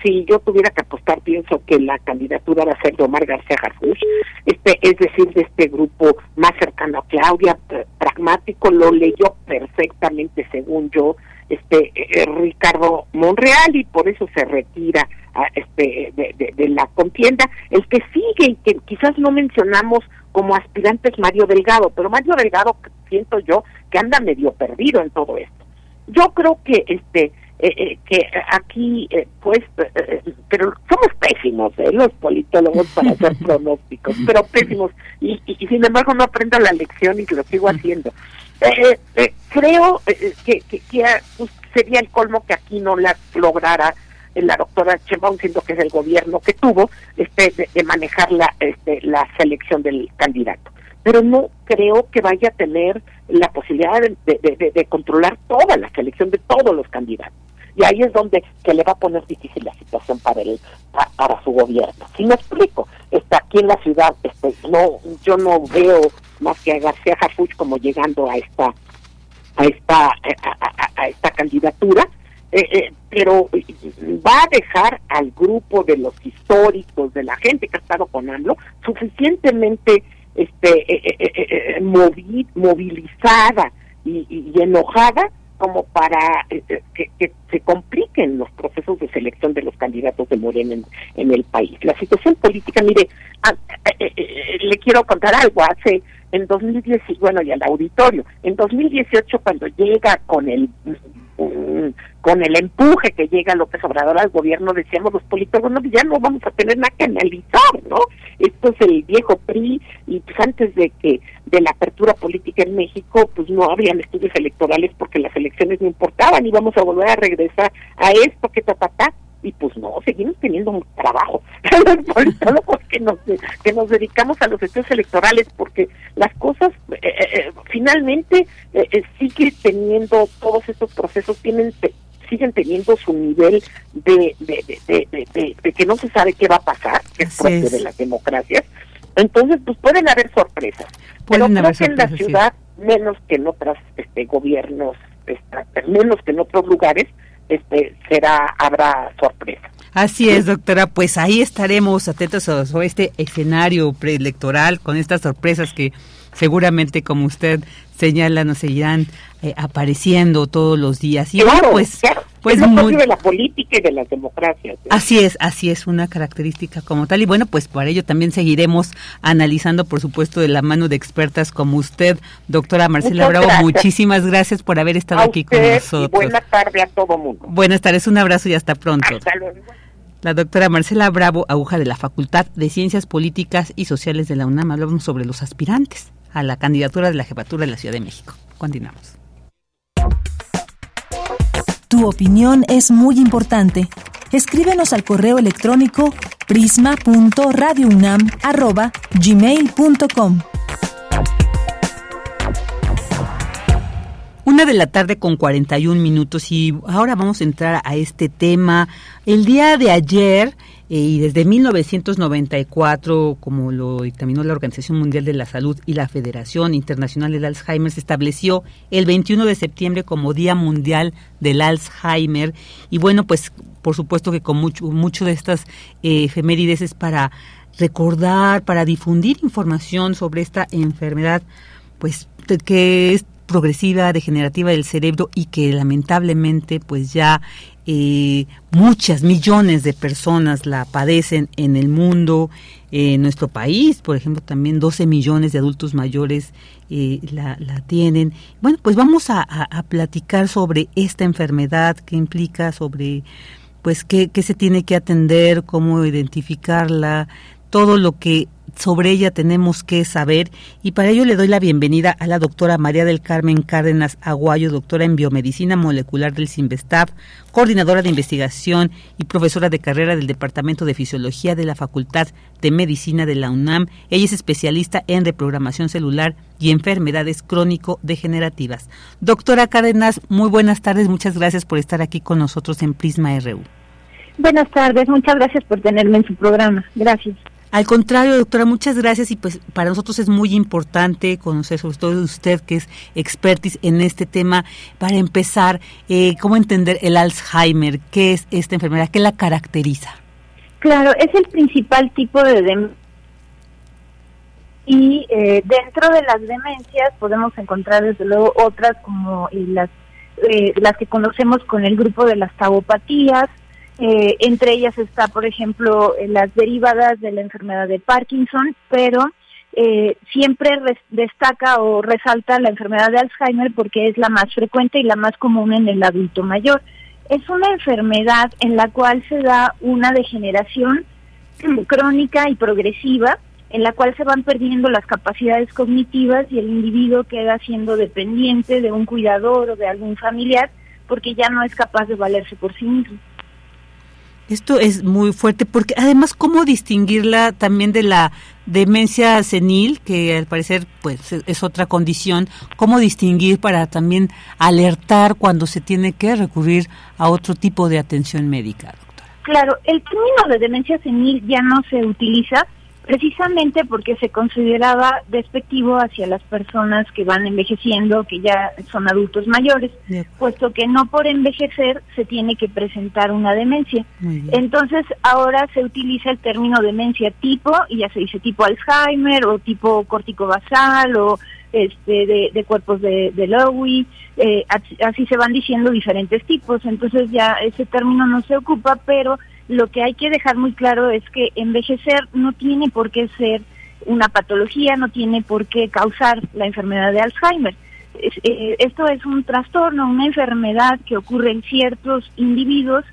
si yo tuviera que apostar, pienso que la candidatura va a ser de Omar García Harfuch, este, es decir, de este grupo más cercano a Claudia, pragmático, lo leyó perfectamente, según yo, este Ricardo Monreal y por eso se retira a, este de, de, la contienda. El que sigue y que quizás no mencionamos como aspirante es Mario Delgado, pero Mario Delgado siento yo que anda medio perdido en todo esto. Yo creo que este eh, eh, que aquí, eh, pues, pero somos pésimos, los politólogos para hacer pronósticos, pero pésimos, y, y, sin embargo no aprendo la lección y lo sigo haciendo. creo que, que, pues, sería el colmo que aquí no la lograra la doctora Chembaum, siendo que es el gobierno que tuvo, este, de, manejar la, este, la selección del candidato. Pero no creo que vaya a tener la posibilidad de, controlar toda la selección de todos los candidatos y ahí es donde se le va a poner difícil la situación para el para, su gobierno. Si me explico, está aquí en la ciudad, este, no, yo no veo más que a García Harfuch como llegando a esta a esta a, esta candidatura, eh, eh, pero va a dejar al grupo de los históricos, de la gente que ha estado con AMLO, suficientemente este eh, movilizada y, y enojada como para eh, eh, que, se compliquen los procesos de selección de los candidatos de Morena en, el país. La situación política, mire, ah, eh, le quiero contar algo, hace en 2010, bueno, y al auditorio, en 2018 cuando llega con el con el empuje que llega López Obrador al gobierno, decíamos los políticos, no, ya no vamos a tener nada que analizar, ¿no? Esto es el viejo PRI, y pues antes de que, de la apertura política en México, pues no habían estudios electorales porque las elecciones no importaban, y vamos a volver a regresar a esto que ta, ta, ta y pues no, seguimos teniendo un trabajo, todo porque nos, que nos dedicamos a los estudios electorales, porque las cosas eh, eh, eh, finalmente eh, sigue teniendo, todos estos procesos tienen siguen teniendo su nivel de, de, que no se sabe qué va a pasar, que es propio de las democracias. Entonces, pues pueden haber sorpresas. pero creo que en la ciudad, menos que en otros este, gobiernos, menos que en otros lugares, este será habrá sorpresa. Así es, doctora, pues ahí estaremos atentos a, este escenario preelectoral con estas sorpresas que seguramente, como usted señala, nos seguirán eh, apareciendo todos los días. Y claro, pues, pues es de la política y de las democracias. ¿eh? Así es, así es, una característica como tal. Y bueno, pues por ello también seguiremos analizando, por supuesto, de la mano de expertas como usted, doctora Marcela Bravo. Muchísimas gracias por haber estado aquí con nosotros. buenas tardes a todo mundo. Buenas tardes, un abrazo y hasta pronto. La doctora Marcela Bravo, aguja de la Facultad de Ciencias Políticas y Sociales de la UNAM, hablamos sobre los aspirantes a la candidatura de la jefatura de la Ciudad de México. Continuamos. Tu opinión es muy importante. Escríbenos al correo electrónico prisma.radiounam@gmail.com. Una de la tarde con 41 minutos y ahora vamos a entrar a este tema. El día de ayer y desde 1994, como lo dictaminó la Organización Mundial de la Salud y la Federación Internacional del Alzheimer, se estableció el 21 de septiembre como Día Mundial del Alzheimer. Y bueno, pues por supuesto que con mucho, mucho de estas eh, efemérides es para recordar, para difundir información sobre esta enfermedad, pues que es progresiva, degenerativa del cerebro y que lamentablemente pues ya eh, muchas millones de personas la padecen en el mundo, en nuestro país, por ejemplo, también 12 millones de adultos mayores eh, la, tienen. Bueno, pues vamos a, platicar sobre esta enfermedad que implica, sobre pues qué, qué se tiene que atender, cómo identificarla, todo lo que sobre ella tenemos que saber y para ello le doy la bienvenida a la doctora María del Carmen Cárdenas Aguayo, doctora en biomedicina molecular del CIMBESTAF, coordinadora de investigación y profesora de carrera del Departamento de Fisiología de la Facultad de Medicina de la UNAM. Ella es especialista en reprogramación celular y enfermedades crónico-degenerativas. Doctora Cárdenas, muy buenas tardes, muchas gracias por estar aquí con nosotros en Prisma RU. Buenas tardes, muchas gracias por tenerme en su programa. Gracias. Al contrario, doctora, muchas gracias y pues para nosotros es muy importante conocer sobre todo usted que es expertis en este tema para empezar, eh, cómo entender el Alzheimer, qué es esta enfermedad, qué la caracteriza. Claro, es el principal tipo de demencia y eh, dentro de las demencias podemos encontrar desde luego otras como las eh, las que conocemos con el grupo de las taupatías, eh, entre ellas está, por ejemplo, las derivadas de la enfermedad de Parkinson, pero eh, siempre destaca o resalta la enfermedad de Alzheimer porque es la más frecuente y la más común en el adulto mayor. Es una enfermedad en la cual se da una degeneración crónica y progresiva en la cual se van perdiendo las capacidades cognitivas y el individuo queda siendo dependiente de un cuidador o de algún familiar porque ya no es capaz de valerse por sí mismo. Esto es muy fuerte porque además cómo distinguirla también de la demencia senil, que al parecer pues es otra condición, cómo distinguir para también alertar cuando se tiene que recurrir a otro tipo de atención médica, doctora. Claro, el término de demencia senil ya no se utiliza precisamente porque se consideraba despectivo hacia las personas que van envejeciendo, que ya son adultos mayores, puesto que no por envejecer se tiene que presentar una demencia. Entonces ahora se utiliza el término demencia tipo y ya se dice tipo Alzheimer o tipo córtico basal o este de, cuerpos de, de Lowy, eh, así se van diciendo diferentes tipos, entonces ya ese término no se ocupa, pero lo que hay que dejar muy claro es que envejecer no tiene por qué ser una patología, no tiene por qué causar la enfermedad de Alzheimer. Eh, esto es un trastorno, una enfermedad que ocurre en ciertos individuos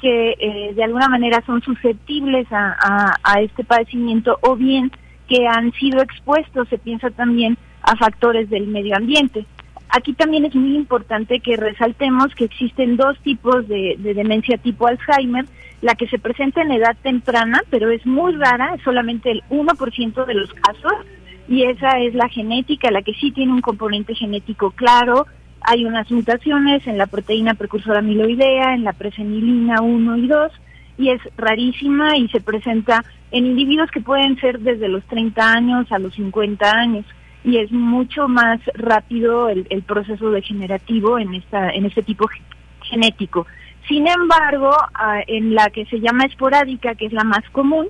que eh, de alguna manera son susceptibles a, a, este padecimiento o bien que han sido expuestos, se piensa también, a factores del medio ambiente. Aquí también es muy importante que resaltemos que existen dos tipos de, de demencia tipo Alzheimer, la que se presenta en edad temprana, pero es muy rara, es solamente el 1% de los casos, y esa es la genética, la que sí tiene un componente genético claro. Hay unas mutaciones en la proteína precursora amiloidea, en la presenilina 1 y 2, y es rarísima y se presenta en individuos que pueden ser desde los 30 años a los 50 años y es mucho más rápido el, el proceso degenerativo en esta en este tipo genético. Sin embargo, ah, en la que se llama esporádica, que es la más común,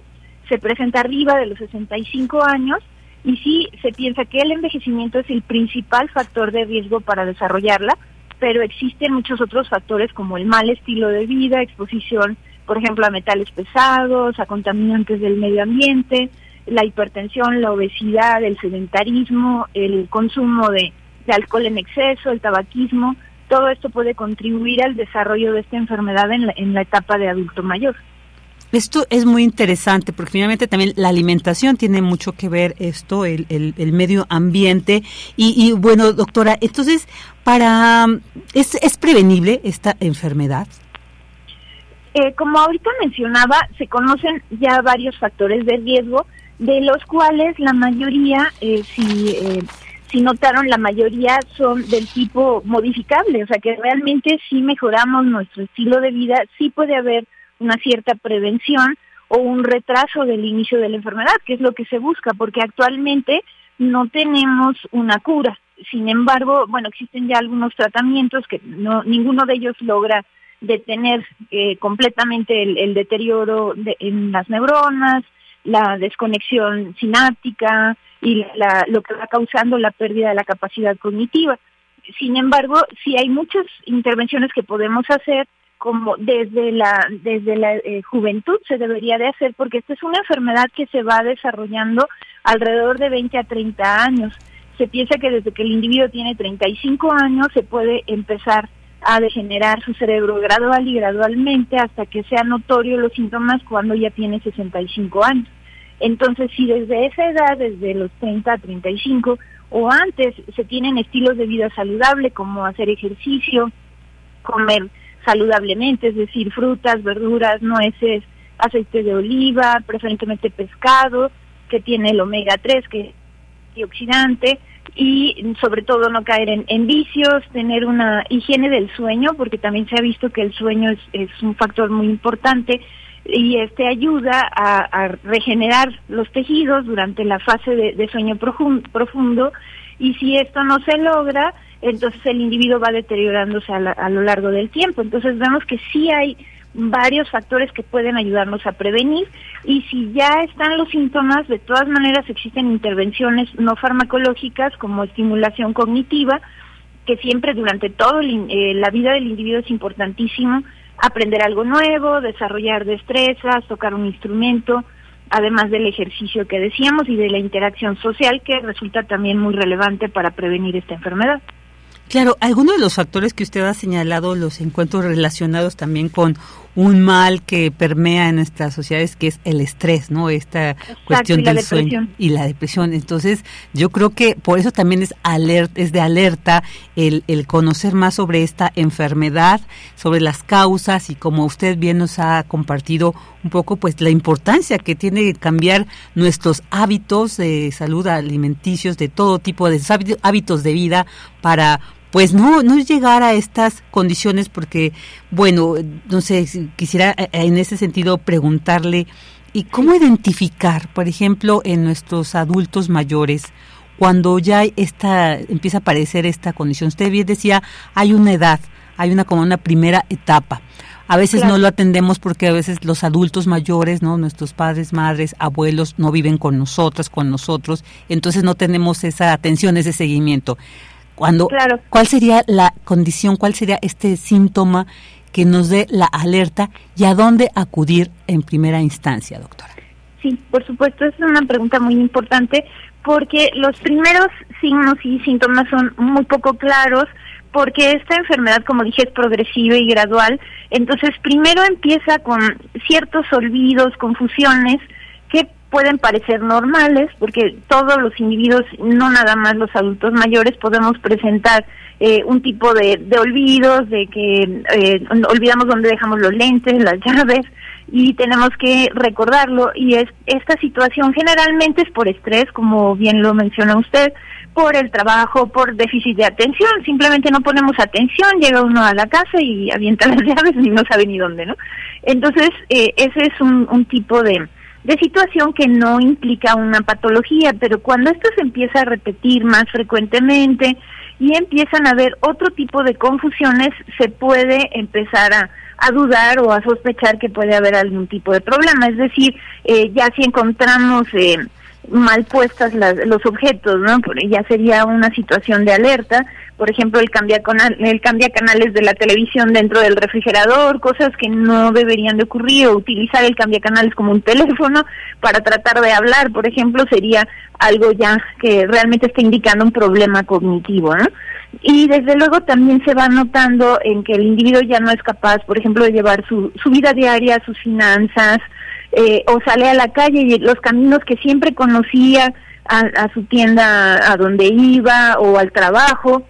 se presenta arriba de los 65 años y sí se piensa que el envejecimiento es el principal factor de riesgo para desarrollarla, pero existen muchos otros factores como el mal estilo de vida, exposición, por ejemplo, a metales pesados, a contaminantes del medio ambiente, la hipertensión, la obesidad, el sedentarismo, el consumo de alcohol en exceso, el tabaquismo, todo esto puede contribuir al desarrollo de esta enfermedad en la, en la etapa de adulto mayor. Esto es muy interesante porque finalmente también la alimentación tiene mucho que ver esto, el, el, medio ambiente. Y, bueno, doctora, entonces, para ¿es, ¿es prevenible esta enfermedad? Eh, como ahorita mencionaba, se conocen ya varios factores de riesgo, de los cuales la mayoría, eh, si eh, si notaron, la mayoría son del tipo modificable, o sea que realmente si mejoramos nuestro estilo de vida, sí puede haber una cierta prevención o un retraso del inicio de la enfermedad, que es lo que se busca, porque actualmente no tenemos una cura. Sin embargo, bueno, existen ya algunos tratamientos que no ninguno de ellos logra detener eh, completamente el, deterioro en las neuronas, la desconexión sináptica, y la, lo que va causando la pérdida de la capacidad cognitiva. Sin embargo, sí hay muchas intervenciones que podemos hacer como desde la desde la eh, juventud se debería de hacer porque esta es una enfermedad que se va desarrollando alrededor de 20 a 30 años. Se piensa que desde que el individuo tiene 35 años se puede empezar a degenerar su cerebro gradual y gradualmente hasta que sea notorio los síntomas cuando ya tiene 65 años. Entonces, si desde esa edad, desde los 30 a 35 o antes, se tienen estilos de vida saludable como hacer ejercicio, comer saludablemente, es decir, frutas, verduras, nueces, aceite de oliva, preferentemente pescado, que tiene el omega 3, que es antioxidante, y sobre todo no caer en, vicios, tener una higiene del sueño, porque también se ha visto que el sueño es, un factor muy importante y este ayuda a, regenerar los tejidos durante la fase de, sueño profundo, y si esto no se logra, entonces el individuo va deteriorándose a, lo largo del tiempo. Entonces vemos que sí hay varios factores que pueden ayudarnos a prevenir y si ya están los síntomas, de todas maneras existen intervenciones no farmacológicas como estimulación cognitiva, que siempre durante toda eh, la vida del individuo es importantísimo aprender algo nuevo, desarrollar destrezas, tocar un instrumento, además del ejercicio que decíamos y de la interacción social que resulta también muy relevante para prevenir esta enfermedad. Claro, algunos de los factores que usted ha señalado los encuentros relacionados también con un mal que permea en nuestras sociedades que es el estrés, ¿no? Esta cuestión del sueño y la depresión. Entonces, yo creo que por eso también es alerta, es de alerta el, el conocer más sobre esta enfermedad, sobre las causas y como usted bien nos ha compartido un poco pues la importancia que tiene cambiar nuestros hábitos de salud alimenticios de todo tipo de hábitos de vida para pues no, no llegar a estas condiciones porque, bueno, no sé, quisiera eh, en ese sentido preguntarle, ¿y cómo identificar, por ejemplo, en nuestros adultos mayores, cuando ya esta, empieza a aparecer esta condición? Usted bien decía, hay una edad, hay una como una primera etapa. A veces no lo atendemos porque a veces los adultos mayores, ¿no? Nuestros padres, madres, abuelos no viven con nosotras, con nosotros, entonces no tenemos esa atención, ese seguimiento. Cuando, ¿Cuál sería la condición, cuál sería este síntoma que nos dé la alerta y a dónde acudir en primera instancia, doctora? Sí, por supuesto, es una pregunta muy importante porque los primeros signos y síntomas son muy poco claros porque esta enfermedad, como dije, es progresiva y gradual. Entonces, primero empieza con ciertos olvidos, confusiones, pueden parecer normales, porque todos los individuos, no nada más los adultos mayores, podemos presentar eh, un tipo de, de, olvidos, de que eh, olvidamos dónde dejamos los lentes, las llaves, y tenemos que recordarlo. Y es esta situación generalmente es por estrés, como bien lo menciona usted, por el trabajo, por déficit de atención. Simplemente no ponemos atención, llega uno a la casa y avienta las llaves y no sabe ni dónde, ¿no? Entonces, eh, ese es un, un tipo de de situación que no implica una patología, pero cuando esto se empieza a repetir más frecuentemente y empiezan a haber otro tipo de confusiones, se puede empezar a, dudar o a sospechar que puede haber algún tipo de problema. Es decir, eh, ya si encontramos eh, mal puestas las, los objetos, ¿no? Ya sería una situación de alerta, por ejemplo, el cambia, el cambia canales de la televisión dentro del refrigerador, cosas que no deberían de ocurrir, o utilizar el cambia canales como un teléfono para tratar de hablar, por ejemplo, sería algo ya que realmente está indicando un problema cognitivo, ¿no? Y desde luego también se va notando en que el individuo ya no es capaz, por ejemplo, de llevar su, su vida diaria, sus finanzas, eh, o sale a la calle y los caminos que siempre conocía a, a su tienda a donde iba o al trabajo,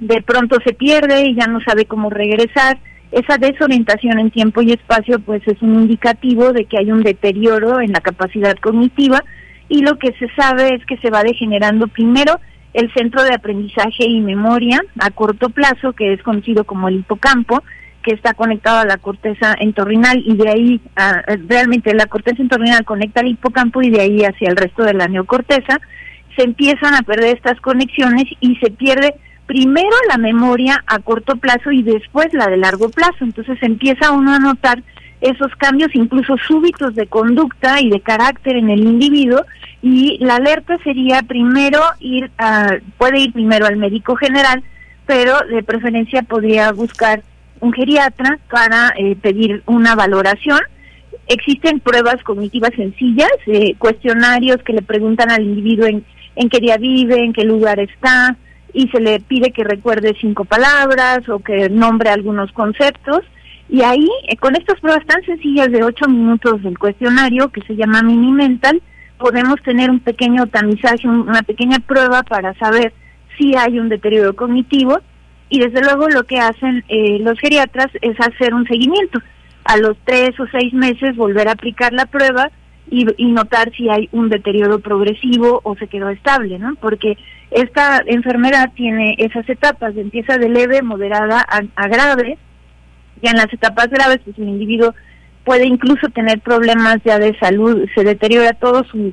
de pronto se pierde y ya no sabe cómo regresar. Esa desorientación en tiempo y espacio pues es un indicativo de que hay un deterioro en la capacidad cognitiva y lo que se sabe es que se va degenerando primero el centro de aprendizaje y memoria a corto plazo, que es conocido como el hipocampo, que está conectado a la corteza entorrinal y de ahí realmente la corteza entorrinal conecta al hipocampo y de ahí hacia el resto de la neocorteza, se empiezan a perder estas conexiones y se pierde primero la memoria a corto plazo y después la de largo plazo. Entonces empieza uno a notar esos cambios incluso súbitos de conducta y de carácter en el individuo y la alerta sería primero ir a, puede ir primero al médico general, pero de preferencia podría buscar un geriatra para eh, pedir una valoración. Existen pruebas cognitivas sencillas, eh, cuestionarios que le preguntan al individuo en, en qué día vive, en qué lugar está, y se le pide que recuerde cinco palabras o que nombre algunos conceptos. Y ahí, eh, con estas pruebas tan sencillas de ocho minutos del cuestionario, que se llama Mini Mental, podemos tener un pequeño tamizaje, una pequeña prueba para saber si hay un deterioro cognitivo. Y desde luego lo que hacen eh, los geriatras es hacer un seguimiento. A los tres o seis meses volver a aplicar la prueba y, notar si hay un deterioro progresivo o se quedó estable, ¿no? Porque esta enfermedad tiene esas etapas, empieza de leve, moderada a, a grave, y en las etapas graves, pues el individuo puede incluso tener problemas ya de salud, se deteriora todo su,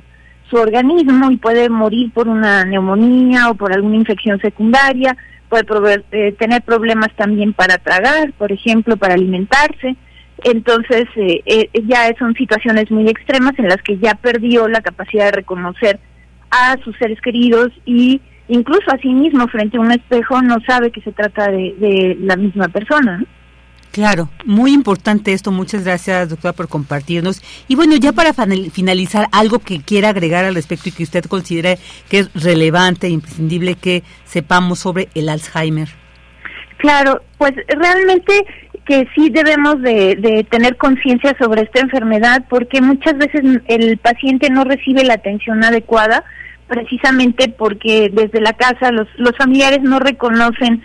su organismo y puede morir por una neumonía o por alguna infección secundaria, puede eh, tener problemas también para tragar, por ejemplo, para alimentarse. Entonces, eh, eh, ya son situaciones muy extremas en las que ya perdió la capacidad de reconocer a sus seres queridos y incluso a sí mismo frente a un espejo no sabe que se trata de, de la misma persona. Claro, muy importante esto. Muchas gracias, doctora, por compartirnos. Y bueno, ya para finalizar, algo que quiera agregar al respecto y que usted considere que es relevante e imprescindible que sepamos sobre el Alzheimer. Claro, pues realmente que sí debemos de, tener conciencia sobre esta enfermedad porque muchas veces el paciente no recibe la atención adecuada precisamente porque desde la casa los, los familiares no reconocen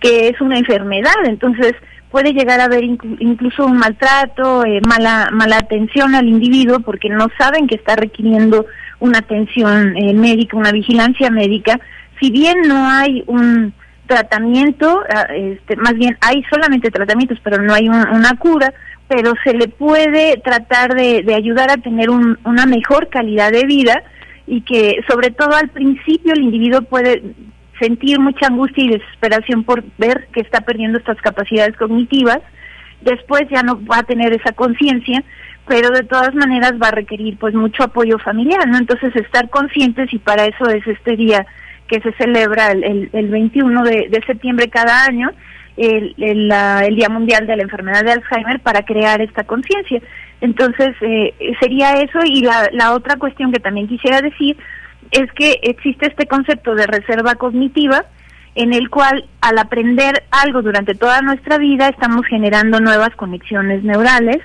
que es una enfermedad. Entonces, puede llegar a haber incluso un maltrato, eh, mala, mala atención al individuo porque no saben que está requiriendo una atención eh, médica, una vigilancia médica. Si bien no hay un tratamiento, ah, este, más bien hay solamente tratamientos, pero no hay una cura, pero se le puede tratar de, de ayudar a tener un, una mejor calidad de vida y que sobre todo al principio el individuo puede sentir mucha angustia y desesperación por ver que está perdiendo estas capacidades cognitivas, después ya no va a tener esa conciencia, pero de todas maneras va a requerir pues mucho apoyo familiar, ¿no? Entonces estar conscientes y para eso es este día que se celebra el, el, 21 de, de, septiembre cada año, el, el, el, Día Mundial de la Enfermedad de Alzheimer, para crear esta conciencia. Entonces eh, sería eso y la, la otra cuestión que también quisiera decir es que existe este concepto de reserva cognitiva en el cual al aprender algo durante toda nuestra vida estamos generando nuevas conexiones neurales,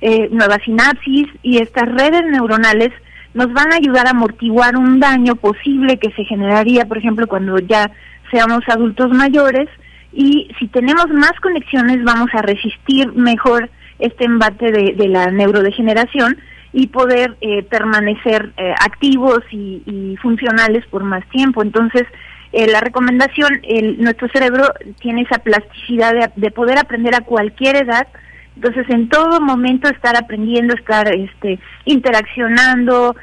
eh, nuevas sinapsis y estas redes neuronales nos van a ayudar a amortiguar un daño posible que se generaría, por ejemplo, cuando ya seamos adultos mayores. Y si tenemos más conexiones vamos a resistir mejor este embate de, de la neurodegeneración y poder eh, permanecer eh, activos y, funcionales por más tiempo. Entonces, eh, la recomendación, el, nuestro cerebro tiene esa plasticidad de, de, poder aprender a cualquier edad. Entonces, en todo momento estar aprendiendo, estar este, interaccionando,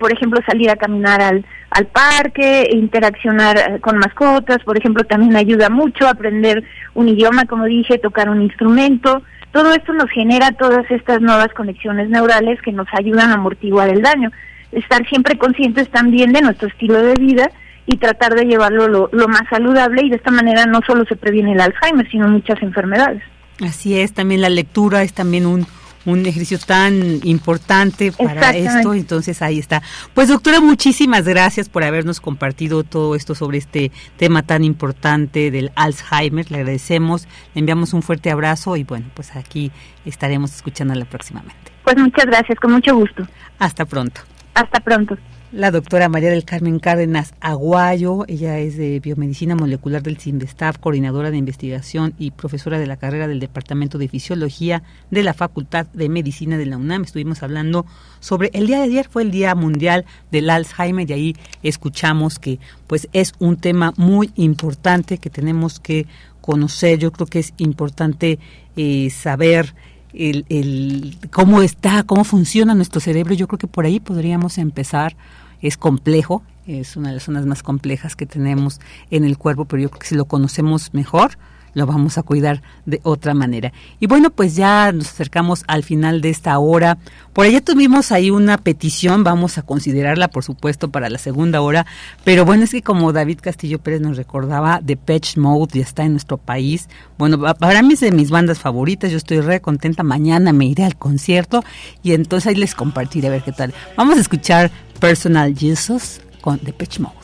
por ejemplo, salir a caminar al, al parque, interaccionar con mascotas, por ejemplo, también ayuda mucho a aprender un idioma, como dije, tocar un instrumento. Todo esto nos genera todas estas nuevas conexiones neurales que nos ayudan a amortiguar el daño. Estar siempre conscientes también de nuestro estilo de vida y tratar de llevarlo lo, lo más saludable y de esta manera no solo se previene el Alzheimer, sino muchas enfermedades. Así es, también la lectura es también un un ejercicio tan importante para esto, entonces ahí está. Pues doctora, muchísimas gracias por habernos compartido todo esto sobre este tema tan importante del Alzheimer, le agradecemos, le enviamos un fuerte abrazo y bueno, pues aquí estaremos escuchándola próximamente. Pues muchas gracias, con mucho gusto. Hasta pronto. Hasta pronto la doctora María del Carmen Cárdenas Aguayo. Ella es de Biomedicina Molecular del CIMBESTAF, coordinadora de investigación y profesora de la carrera del Departamento de Fisiología de la Facultad de Medicina de la UNAM. Estuvimos hablando sobre el día de ayer, fue el Día Mundial del Alzheimer y ahí escuchamos que pues es un tema muy importante que tenemos que conocer. Yo creo que es importante eh, saber el, el, cómo está, cómo funciona nuestro cerebro. Yo creo que por ahí podríamos empezar es complejo, es una de las zonas más complejas que tenemos en el cuerpo, pero yo creo que si lo conocemos mejor, lo vamos a cuidar de otra manera. Y bueno, pues ya nos acercamos al final de esta hora. Por allá tuvimos ahí una petición, vamos a considerarla por supuesto para la segunda hora, pero bueno, es que como David Castillo Pérez nos recordaba, The Patch Mode ya está en nuestro país. Bueno, para mí es de mis bandas favoritas, yo estoy re contenta, mañana me iré al concierto y entonces ahí les compartiré a ver qué tal. Vamos a escuchar Personal Jesus con The Patch Mode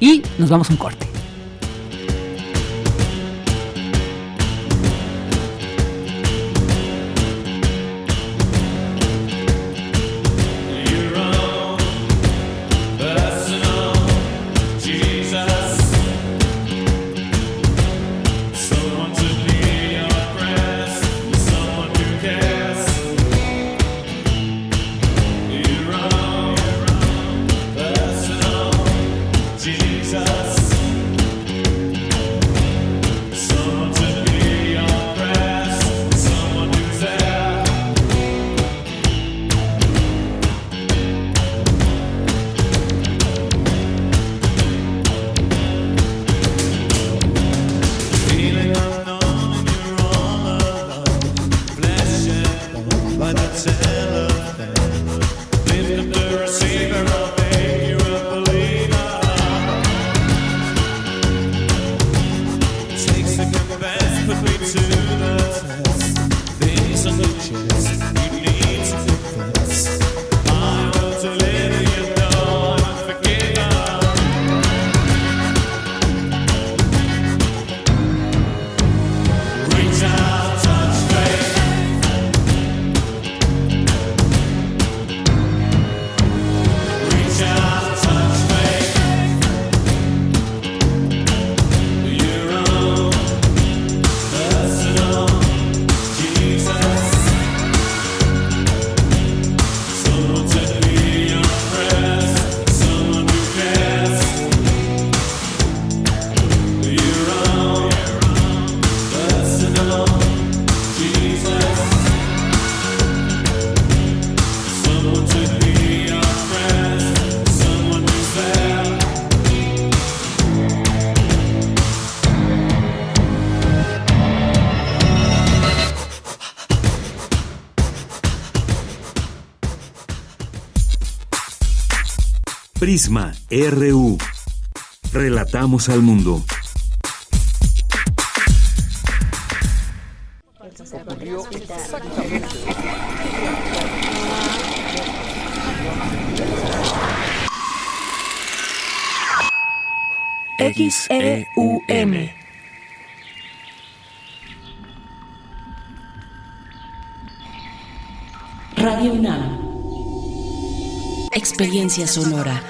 y nos vamos a un corte. Prisma RU. Relatamos al mundo. XEUM. Radio UNAM. Experiencia sonora.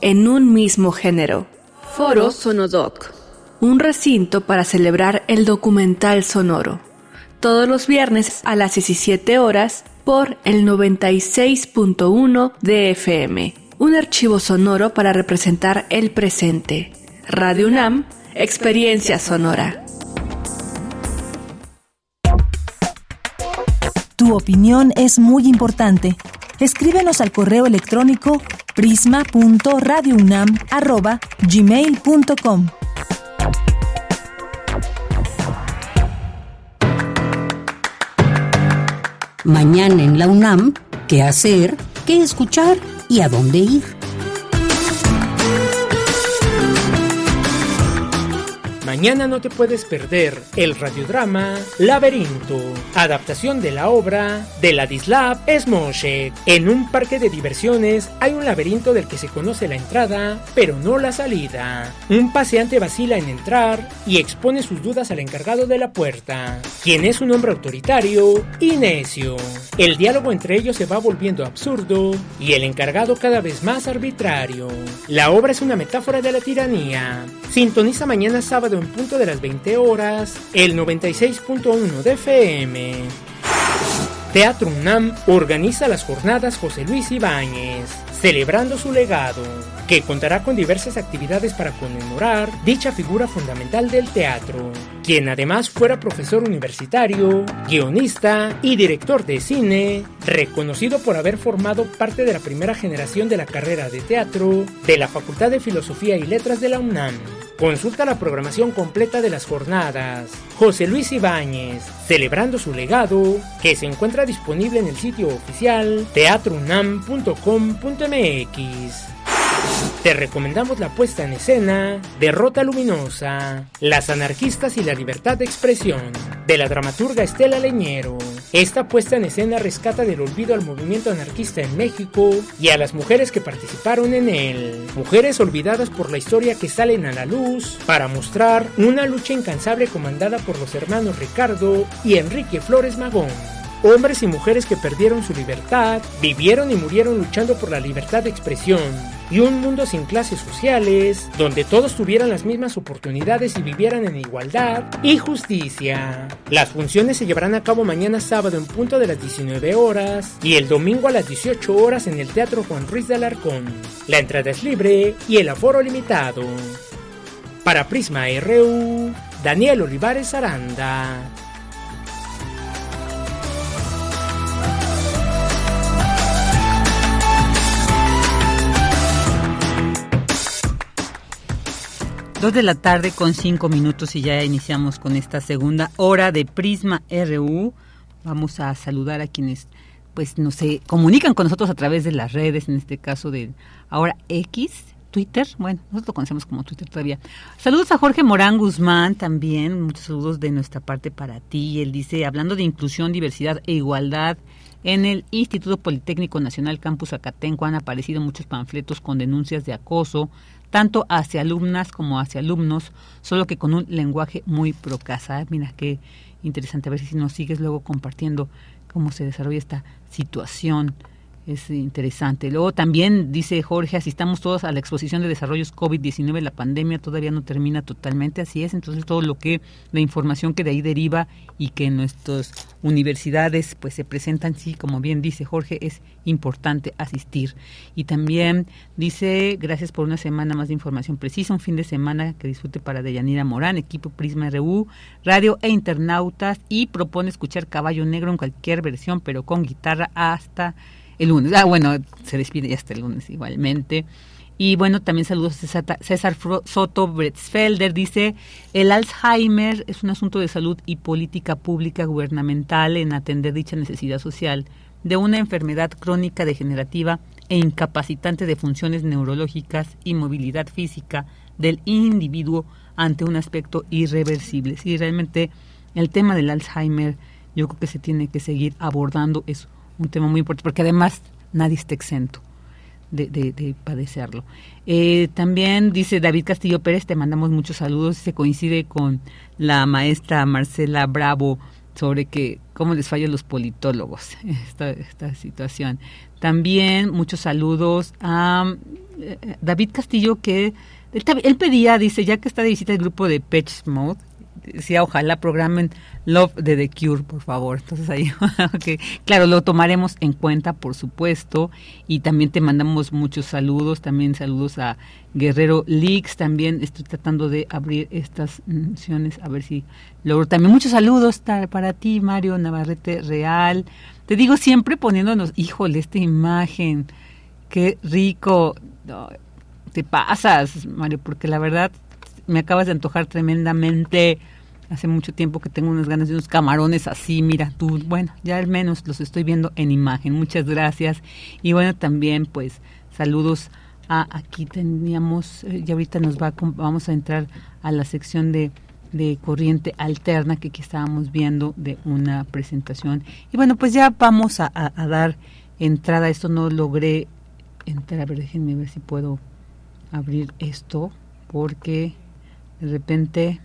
en un mismo género. Foro Sonodoc, un recinto para celebrar el documental sonoro. Todos los viernes a las 17 horas por el 96.1 de FM. Un archivo sonoro para representar el presente. Radio UNAM, experiencia sonora. Tu opinión es muy importante. Escríbenos al correo electrónico prisma.radiounam@gmail.com. Mañana en la UNAM, ¿qué hacer? ¿Qué escuchar? ¿Y a dónde ir? Mañana no te puedes perder el radiodrama Laberinto, adaptación de la obra de Ladislav Smoshet. En un parque de diversiones hay un laberinto del que se conoce la entrada, pero no la salida. Un paseante vacila en entrar y expone sus dudas al encargado de la puerta, quien es un hombre autoritario y necio. El diálogo entre ellos se va volviendo absurdo y el encargado cada vez más arbitrario. La obra es una metáfora de la tiranía. Sintoniza mañana sábado punto de las 20 horas, el 96.1 de FM. Teatro UNAM organiza las jornadas José Luis Ibáñez, celebrando su legado, que contará con diversas actividades para conmemorar dicha figura fundamental del teatro, quien además fuera profesor universitario, guionista y director de cine, reconocido por haber formado parte de la primera generación de la carrera de teatro de la Facultad de Filosofía y Letras de la UNAM. Consulta la programación completa de las jornadas. José Luis Ibáñez, celebrando su legado, que se encuentra disponible en el sitio oficial teatrounam.com.mx. Te recomendamos la puesta en escena Derrota Luminosa, Las anarquistas y la libertad de expresión, de la dramaturga Estela Leñero. Esta puesta en escena rescata del olvido al movimiento anarquista en México y a las mujeres que participaron en él. Mujeres olvidadas por la historia que salen a la luz para mostrar una lucha incansable comandada por los hermanos Ricardo y Enrique Flores Magón. Hombres y mujeres que perdieron su libertad, vivieron y murieron luchando por la libertad de expresión, y un mundo sin clases sociales, donde todos tuvieran las mismas oportunidades y vivieran en igualdad y justicia. Las funciones se llevarán a cabo mañana sábado en punto de las 19 horas y el domingo a las 18 horas en el Teatro Juan Ruiz de Alarcón. La entrada es libre y el aforo limitado. Para Prisma RU, Daniel Olivares Aranda. Dos de la tarde con cinco minutos y ya iniciamos con esta segunda hora de Prisma RU. Vamos a saludar a quienes pues no se comunican con nosotros a través de las redes, en este caso de ahora X, Twitter, bueno, nosotros lo conocemos como Twitter todavía. Saludos a Jorge Morán Guzmán también, muchos saludos de nuestra parte para ti. Él dice, hablando de inclusión, diversidad e igualdad, en el Instituto Politécnico Nacional Campus Acatenco han aparecido muchos panfletos con denuncias de acoso, tanto hacia alumnas como hacia alumnos, solo que con un lenguaje muy procasa. Mira qué interesante, a ver si nos sigues luego compartiendo cómo se desarrolla esta situación es interesante. Luego también dice Jorge, asistamos todos a la exposición de desarrollos COVID-19, la pandemia todavía no termina totalmente, así es, entonces todo lo que, la información que de ahí deriva y que en nuestras universidades pues se presentan, sí, como bien dice Jorge, es importante asistir. Y también dice, gracias por una semana más de información precisa, un fin de semana que disfrute para Deyanira Morán, equipo Prisma RU, radio e internautas y propone escuchar Caballo Negro en cualquier versión, pero con guitarra hasta el lunes. Ah, bueno, se despide hasta el lunes igualmente. Y bueno, también saludos a César Soto Bretzfelder. Dice, el Alzheimer es un asunto de salud y política pública gubernamental en atender dicha necesidad social de una enfermedad crónica degenerativa e incapacitante de funciones neurológicas y movilidad física del individuo ante un aspecto irreversible. Sí, realmente el tema del Alzheimer yo creo que se tiene que seguir abordando. Es un tema muy importante, porque además nadie está exento de, de, padecerlo. Eh, también dice David Castillo Pérez, te mandamos muchos saludos, se coincide con la maestra Marcela Bravo sobre que cómo les fallan los politólogos esta, esta situación. También muchos saludos a eh, David Castillo que él, pedía, dice, ya que está de visita el grupo de Patch Mode, decía, ojalá programen Love de The Cure, por favor. Entonces ahí, claro, lo tomaremos en cuenta, por supuesto. Y también te mandamos muchos saludos, también saludos a Guerrero Leaks, también estoy tratando de abrir estas menciones, a ver si logro. También muchos saludos para ti, Mario Navarrete Real. Te digo siempre poniéndonos, híjole, esta imagen, qué rico. te pasas, Mario, porque la verdad me acabas de antojar tremendamente. Hace mucho tiempo que tengo unas ganas de unos camarones así, mira tú, bueno, ya al menos los estoy viendo en imagen. Muchas gracias. Y bueno, también pues saludos a aquí teníamos, eh, ya ahorita nos va, vamos a entrar a la sección de, de corriente alterna que aquí estábamos viendo de una presentación. Y bueno, pues ya vamos a, a dar entrada esto. No logré entrar, a ver, déjenme ver si puedo abrir esto porque de repente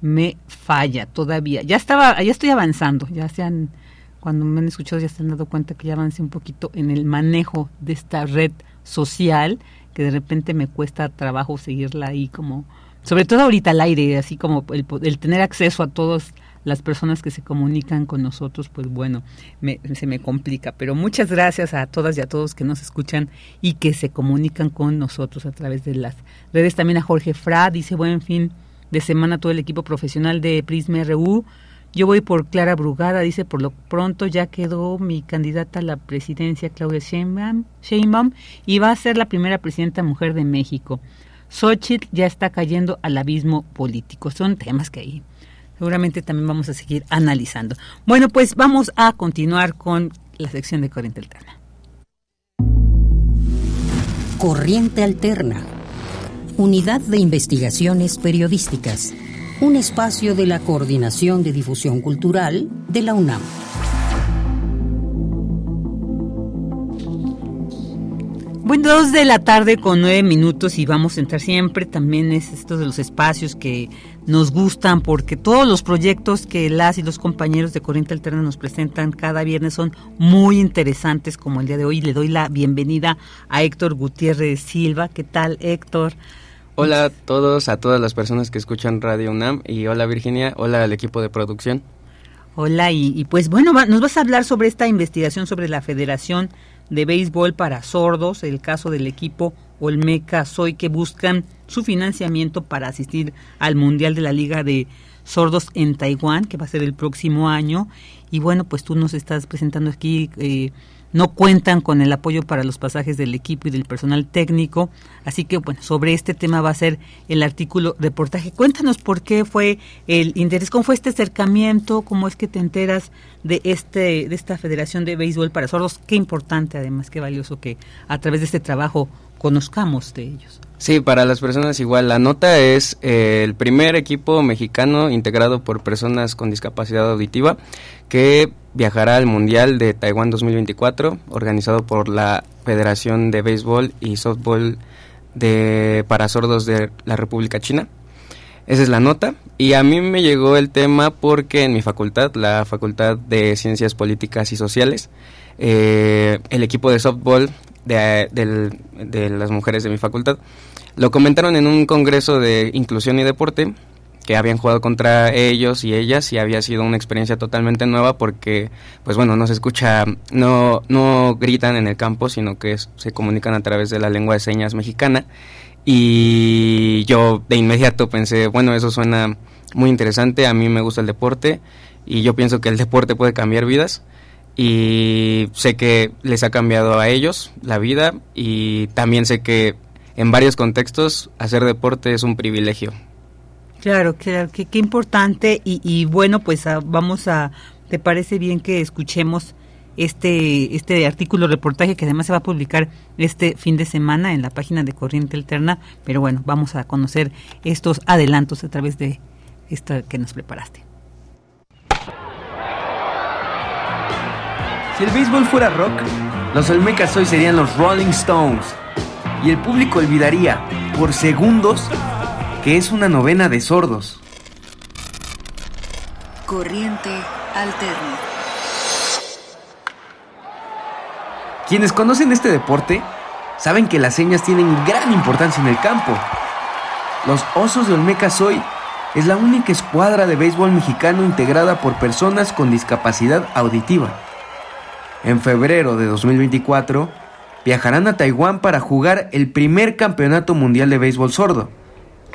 me falla todavía. Ya estaba, ya estoy avanzando, ya se han, cuando me han escuchado ya se han dado cuenta que ya avancé un poquito en el manejo de esta red social, que de repente me cuesta trabajo seguirla ahí como, sobre todo ahorita al aire, así como el, el tener acceso a todas las personas que se comunican con nosotros, pues bueno, se me complica. Pero muchas gracias a todas y a todos que nos escuchan y que se comunican con nosotros a través de las redes. También a Jorge Fra, dice buen fin de semana todo el equipo profesional de Prisma RU. Yo voy por Clara Brugada, dice, por lo pronto ya quedó mi candidata a la presidencia, Claudia Sheinbaum, Sheinbaum y va a ser la primera presidenta mujer de México. Xochitl ya está cayendo al abismo político. Son temas que ahí seguramente también vamos a seguir analizando. Bueno, pues vamos a continuar con la sección de Corriente Alterna. Corriente Alterna. Unidad de Investigaciones Periodísticas. Un espacio de la Coordinación de Difusión Cultural de la UNAM. Dos de la tarde con nueve minutos y vamos a entrar siempre también es estos de los espacios que nos gustan porque todos los proyectos que las y los compañeros de Corriente Alterna nos presentan cada viernes son muy interesantes como el día de hoy. Le doy la bienvenida a Héctor Gutiérrez Silva. ¿Qué tal Héctor? Hola a todos, a todas las personas que escuchan Radio UNAM y hola Virginia, hola al equipo de producción. Hola y, pues bueno, nos vas a hablar sobre esta investigación sobre la Federación de béisbol para sordos, el caso del equipo Olmeca Soy que buscan su financiamiento para asistir al Mundial de la Liga de Sordos en Taiwán, que va a ser el próximo año. Y bueno, pues tú nos estás presentando aquí eh, no cuentan con el apoyo para los pasajes del equipo y del personal técnico. Así que, bueno, sobre este tema va a ser el artículo reportaje. Cuéntanos por qué fue el interés, cómo fue este acercamiento, cómo es que te enteras de, este, de esta Federación de Béisbol para Sordos. Qué importante, además, qué valioso que a través de este trabajo conozcamos de ellos. Sí, para las personas igual. La nota es eh, el primer equipo mexicano integrado por personas con discapacidad auditiva que viajará al Mundial de Taiwán 2024, organizado por la Federación de Béisbol y Softball de para sordos de la República China. Esa es la nota. Y a mí me llegó el tema porque en mi facultad, la Facultad de Ciencias Políticas y Sociales, eh, el equipo de softball de, de las mujeres de mi facultad lo comentaron en un congreso de inclusión y deporte que habían jugado contra ellos y ellas y había sido una experiencia totalmente nueva porque pues bueno no se escucha no no gritan en el campo sino que se comunican a través de la lengua de señas mexicana. Y yo de inmediato pensé bueno eso suena muy interesante a mí me gusta el deporte y yo pienso que el deporte puede cambiar vidas. Y sé que les ha cambiado a ellos la vida y también sé que en varios contextos hacer deporte es un privilegio Claro, claro, qué, importante y, bueno, pues ah, vamos a, ¿te parece bien que escuchemos este, este artículo reportaje que además se va a publicar este fin de semana en la página de Corriente Alterna? Pero bueno, vamos a conocer estos adelantos a través de esto que nos preparaste. Si el béisbol fuera rock, los Olmecas hoy serían los Rolling Stones y el público olvidaría por segundos que es una novena de sordos. Corriente alterna. Quienes conocen este deporte saben que las señas tienen gran importancia en el campo. Los Osos de Olmeca Soy es la única escuadra de béisbol mexicano integrada por personas con discapacidad auditiva. En febrero de 2024 viajarán a Taiwán para jugar el primer campeonato mundial de béisbol sordo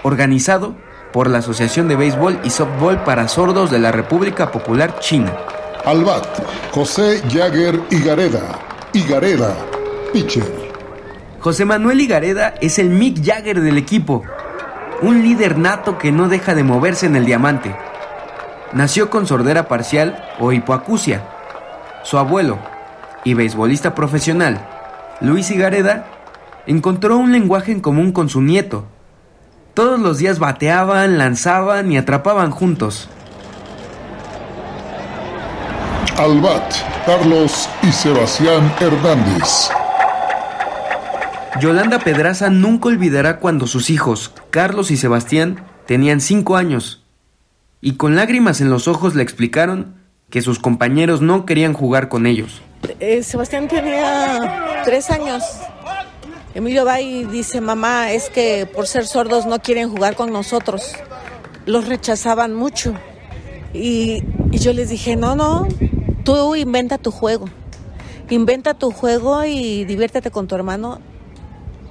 organizado por la Asociación de Béisbol y Softball para Sordos de la República Popular China. Albat, José Jagger Igareda. Igareda, pitcher. José Manuel Igareda es el Mick Jagger del equipo, un líder nato que no deja de moverse en el diamante. Nació con sordera parcial o hipoacusia. Su abuelo, y beisbolista profesional, Luis Igareda, encontró un lenguaje en común con su nieto, todos los días bateaban, lanzaban y atrapaban juntos. Albat, Carlos y Sebastián Hernández. Yolanda Pedraza nunca olvidará cuando sus hijos, Carlos y Sebastián, tenían cinco años y con lágrimas en los ojos le explicaron que sus compañeros no querían jugar con ellos. Eh, Sebastián tenía tres años Emilio va y dice, mamá, es que por ser sordos no quieren jugar con nosotros. Los rechazaban mucho. Y, yo les dije, no, no, tú inventa tu juego. Inventa tu juego y diviértete con tu hermano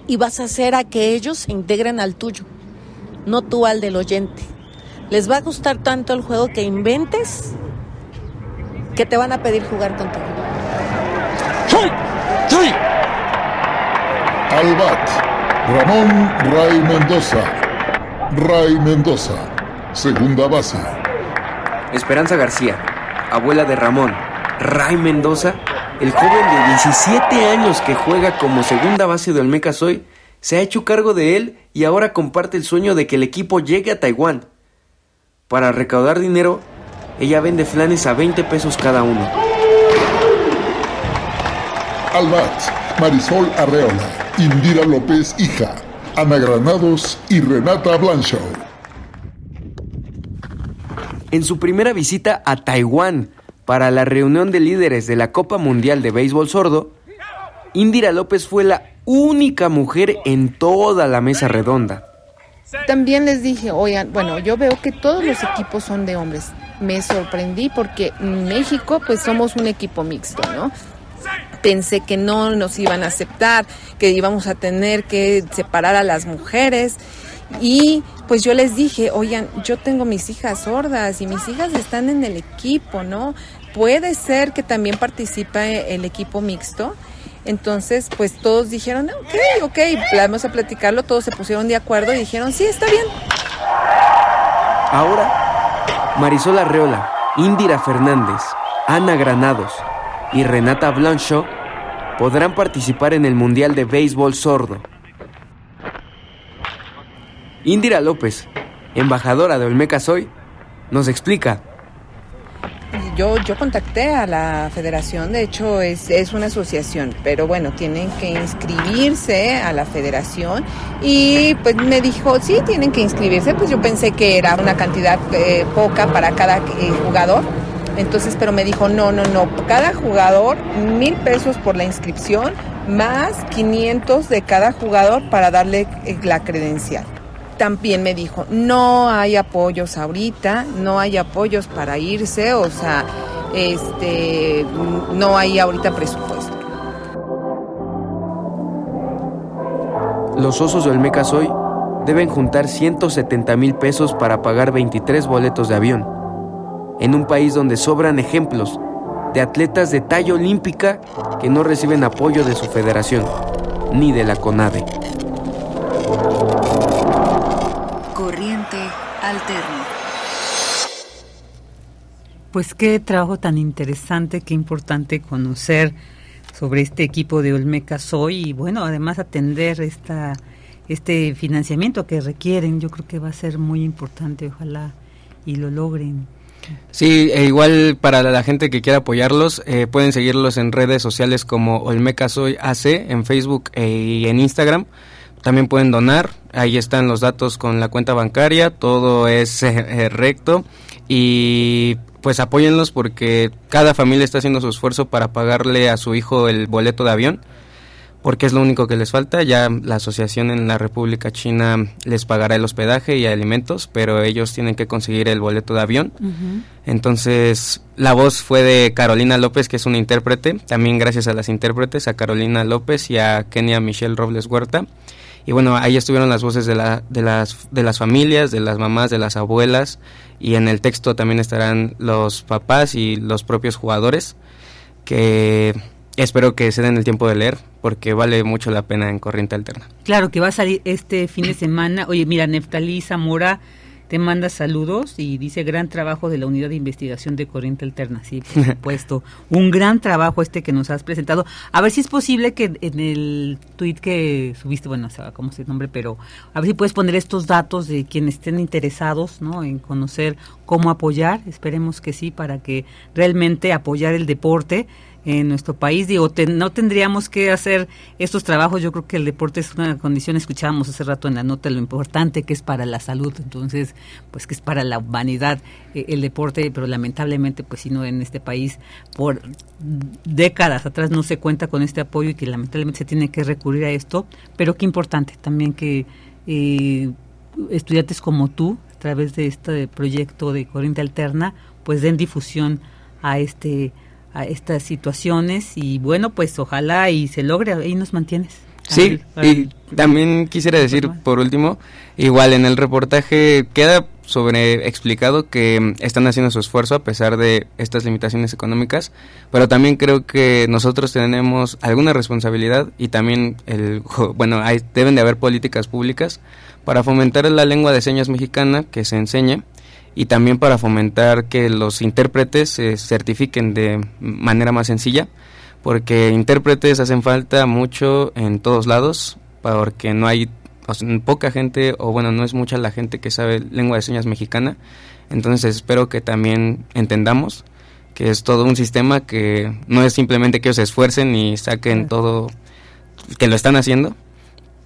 y vas a hacer a que ellos se integren al tuyo, no tú al del oyente. Les va a gustar tanto el juego que inventes que te van a pedir jugar contigo. ¡Sí! ¡Sí! Albat, Ramón Ray Mendoza. Ray Mendoza, segunda base. Esperanza García, abuela de Ramón. Ray Mendoza, el joven de 17 años que juega como segunda base de Olmeca Soy, se ha hecho cargo de él y ahora comparte el sueño de que el equipo llegue a Taiwán. Para recaudar dinero, ella vende flanes a 20 pesos cada uno. Albat, Marisol Arreola Indira López, hija, Ana Granados y Renata Blanchard. En su primera visita a Taiwán para la reunión de líderes de la Copa Mundial de Béisbol Sordo, Indira López fue la única mujer en toda la mesa redonda. También les dije, oigan, bueno, yo veo que todos los equipos son de hombres. Me sorprendí porque en México pues somos un equipo mixto, ¿no? Pensé que no nos iban a aceptar, que íbamos a tener que separar a las mujeres. Y pues yo les dije, oigan, yo tengo mis hijas sordas y mis hijas están en el equipo, ¿no? Puede ser que también participe el equipo mixto. Entonces, pues todos dijeron, ok, ok, vamos a platicarlo, todos se pusieron de acuerdo y dijeron, sí, está bien. Ahora, Marisol Arreola, Indira Fernández, Ana Granados y Renata Blanchot podrán participar en el Mundial de Béisbol Sordo. Indira López, embajadora de Olmeca Soy, nos explica yo, yo contacté a la federación, de hecho es, es una asociación, pero bueno, tienen que inscribirse a la federación y pues me dijo, sí, tienen que inscribirse, pues yo pensé que era una cantidad eh, poca para cada eh, jugador. Entonces, pero me dijo, no, no, no, cada jugador, mil pesos por la inscripción, más 500 de cada jugador para darle eh, la credencial también me dijo, no hay apoyos ahorita, no hay apoyos para irse, o sea, este, no hay ahorita presupuesto. Los osos del Mecasoy deben juntar 170 mil pesos para pagar 23 boletos de avión, en un país donde sobran ejemplos de atletas de talla olímpica que no reciben apoyo de su federación, ni de la CONADE. Pues qué trabajo tan interesante, qué importante conocer sobre este equipo de Olmeca Soy y bueno, además atender esta este financiamiento que requieren, yo creo que va a ser muy importante, ojalá y lo logren. Sí, e igual para la gente que quiera apoyarlos, eh, pueden seguirlos en redes sociales como Olmeca Soy AC en Facebook e, y en Instagram. También pueden donar, ahí están los datos con la cuenta bancaria, todo es eh, recto. Y pues apóyenlos porque cada familia está haciendo su esfuerzo para pagarle a su hijo el boleto de avión, porque es lo único que les falta. Ya la asociación en la República China les pagará el hospedaje y alimentos, pero ellos tienen que conseguir el boleto de avión. Entonces, la voz fue de Carolina López, que es una intérprete, también gracias a las intérpretes, a Carolina López y a Kenia Michelle Robles Huerta. Y bueno, ahí estuvieron las voces de, la, de, las, de las familias, de las mamás, de las abuelas, y en el texto también estarán los papás y los propios jugadores, que espero que se den el tiempo de leer, porque vale mucho la pena en Corriente Alterna. Claro, que va a salir este fin de semana. Oye, mira, Neftalí Zamora te manda saludos y dice gran trabajo de la unidad de investigación de corriente alterna, sí, por supuesto. Un gran trabajo este que nos has presentado. A ver si es posible que en el tweet que subiste, bueno, no sé cómo se nombre, pero a ver si puedes poner estos datos de quienes estén interesados, ¿no? En conocer cómo apoyar. Esperemos que sí, para que realmente apoyar el deporte en nuestro país. Digo, no tendríamos que hacer estos trabajos. Yo creo que el deporte es una condición, escuchábamos hace rato en la nota lo importante que es para la salud, entonces, pues que es para la humanidad eh, el deporte, pero lamentablemente, pues si no, en este país por décadas atrás no se cuenta con este apoyo y que lamentablemente se tiene que recurrir a esto, pero qué importante también que eh, estudiantes como tú, a través de este proyecto de Corriente Alterna, pues den difusión a este a estas situaciones y bueno, pues ojalá y se logre, ahí nos mantienes. Sí, y también quisiera decir por último, igual en el reportaje queda sobre explicado que están haciendo su esfuerzo a pesar de estas limitaciones económicas, pero también creo que nosotros tenemos alguna responsabilidad y también el bueno, hay, deben de haber políticas públicas para fomentar la lengua de señas mexicana que se enseñe y también para fomentar que los intérpretes se certifiquen de manera más sencilla, porque intérpretes hacen falta mucho en todos lados, porque no hay poca gente, o bueno, no es mucha la gente que sabe lengua de señas mexicana, entonces espero que también entendamos que es todo un sistema que no es simplemente que ellos se esfuercen y saquen todo, que lo están haciendo,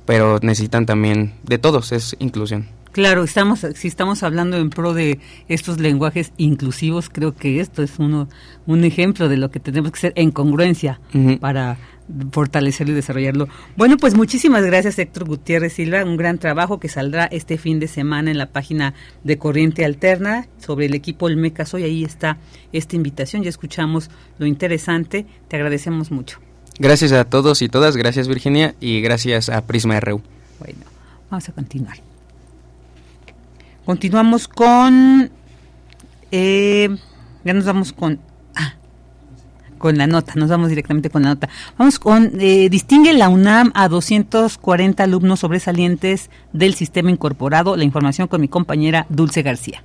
pero necesitan también de todos, es inclusión. Claro, estamos, si estamos hablando en pro de estos lenguajes inclusivos, creo que esto es uno, un ejemplo de lo que tenemos que hacer en congruencia para fortalecerlo y desarrollarlo. Bueno, pues muchísimas gracias Héctor Gutiérrez Silva, un gran trabajo que saldrá este fin de semana en la página de Corriente Alterna sobre el equipo Olmeca Soy, ahí está esta invitación, ya escuchamos lo interesante, te agradecemos mucho. Gracias a todos y todas, gracias Virginia y gracias a Prisma RU. Bueno, vamos a continuar. Continuamos con... Eh, ya nos vamos con... Ah, con la nota, nos vamos directamente con la nota. Vamos con... Eh, distingue la UNAM a 240 alumnos sobresalientes del sistema incorporado. La información con mi compañera Dulce García.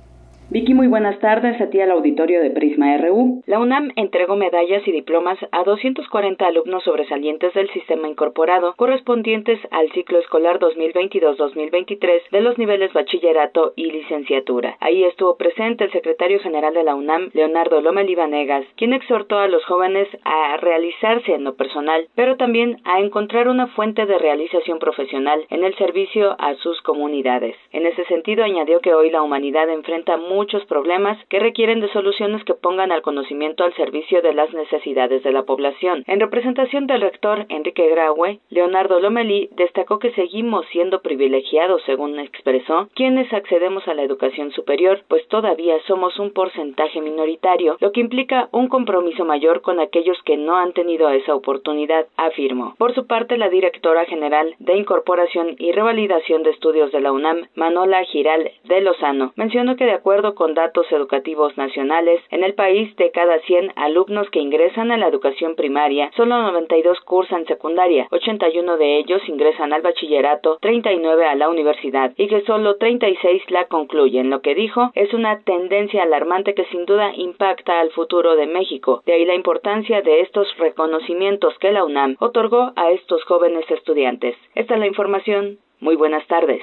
Vicky, muy buenas tardes a ti al auditorio de Prisma RU. La UNAM entregó medallas y diplomas a 240 alumnos sobresalientes del sistema incorporado correspondientes al ciclo escolar 2022-2023 de los niveles bachillerato y licenciatura. Ahí estuvo presente el secretario general de la UNAM, Leonardo Lomelí Vanegas, quien exhortó a los jóvenes a realizarse en lo personal, pero también a encontrar una fuente de realización profesional en el servicio a sus comunidades. En ese sentido, añadió que hoy la humanidad enfrenta muchos problemas que requieren de soluciones que pongan al conocimiento al servicio de las necesidades de la población. En representación del rector Enrique Graue, Leonardo Lomelí destacó que seguimos siendo privilegiados, según expresó, quienes accedemos a la educación superior, pues todavía somos un porcentaje minoritario, lo que implica un compromiso mayor con aquellos que no han tenido esa oportunidad, afirmó. Por su parte, la directora general de Incorporación y Revalidación de Estudios de la UNAM, Manola Giral de Lozano, mencionó que de acuerdo con datos educativos nacionales, en el país de cada 100 alumnos que ingresan a la educación primaria, solo 92 cursan secundaria, 81 de ellos ingresan al bachillerato, 39 a la universidad y que solo 36 la concluyen. Lo que dijo es una tendencia alarmante que sin duda impacta al futuro de México. De ahí la importancia de estos reconocimientos que la UNAM otorgó a estos jóvenes estudiantes. Esta es la información. Muy buenas tardes.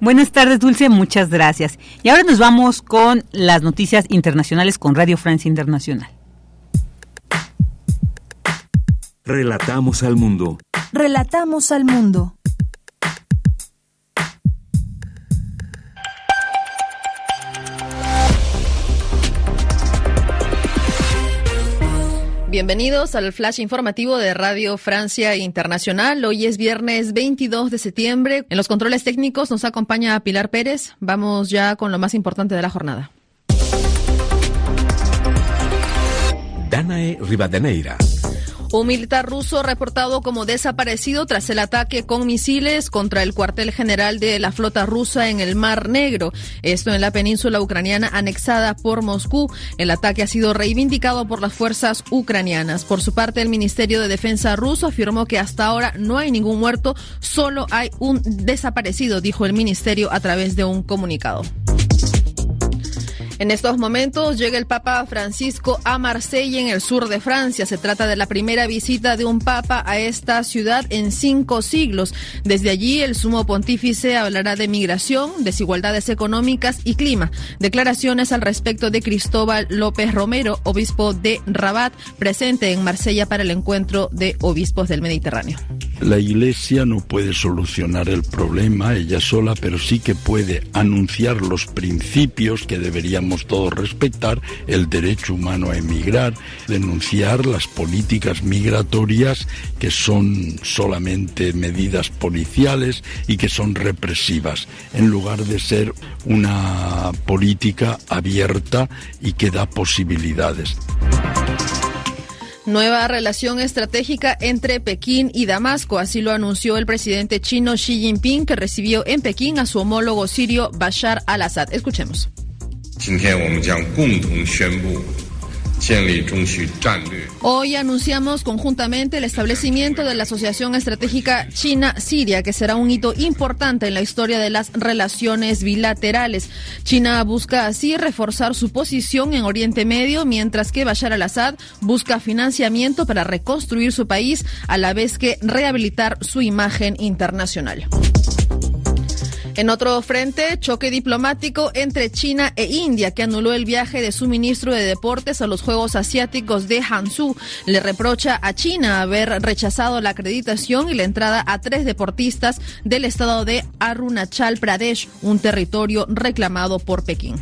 Buenas tardes, Dulce, muchas gracias. Y ahora nos vamos con las noticias internacionales con Radio Francia Internacional. Relatamos al mundo. Relatamos al mundo. Bienvenidos al flash informativo de Radio Francia Internacional. Hoy es viernes 22 de septiembre. En los controles técnicos nos acompaña Pilar Pérez. Vamos ya con lo más importante de la jornada. Danae Rivadeneira. Un militar ruso reportado como desaparecido tras el ataque con misiles contra el cuartel general de la flota rusa en el Mar Negro. Esto en la península ucraniana anexada por Moscú. El ataque ha sido reivindicado por las fuerzas ucranianas. Por su parte, el Ministerio de Defensa ruso afirmó que hasta ahora no hay ningún muerto, solo hay un desaparecido, dijo el ministerio a través de un comunicado. En estos momentos llega el Papa Francisco a Marsella, en el sur de Francia. Se trata de la primera visita de un Papa a esta ciudad en cinco siglos. Desde allí, el sumo pontífice hablará de migración, desigualdades económicas y clima. Declaraciones al respecto de Cristóbal López Romero, obispo de Rabat, presente en Marsella para el encuentro de obispos del Mediterráneo. La Iglesia no puede solucionar el problema ella sola, pero sí que puede anunciar los principios que deberíamos todos respetar, el derecho humano a emigrar, denunciar las políticas migratorias que son solamente medidas policiales y que son represivas, en lugar de ser una política abierta y que da posibilidades. Nueva relación estratégica entre Pekín y Damasco, así lo anunció el presidente chino Xi Jinping, que recibió en Pekín a su homólogo sirio Bashar al-Assad. Escuchemos. Hoy anunciamos conjuntamente el establecimiento de la Asociación Estratégica China-Siria, que será un hito importante en la historia de las relaciones bilaterales. China busca así reforzar su posición en Oriente Medio, mientras que Bashar al-Assad busca financiamiento para reconstruir su país, a la vez que rehabilitar su imagen internacional. En otro frente, choque diplomático entre China e India, que anuló el viaje de su ministro de Deportes a los Juegos Asiáticos de Hangzhou. Le reprocha a China haber rechazado la acreditación y la entrada a tres deportistas del estado de Arunachal Pradesh, un territorio reclamado por Pekín.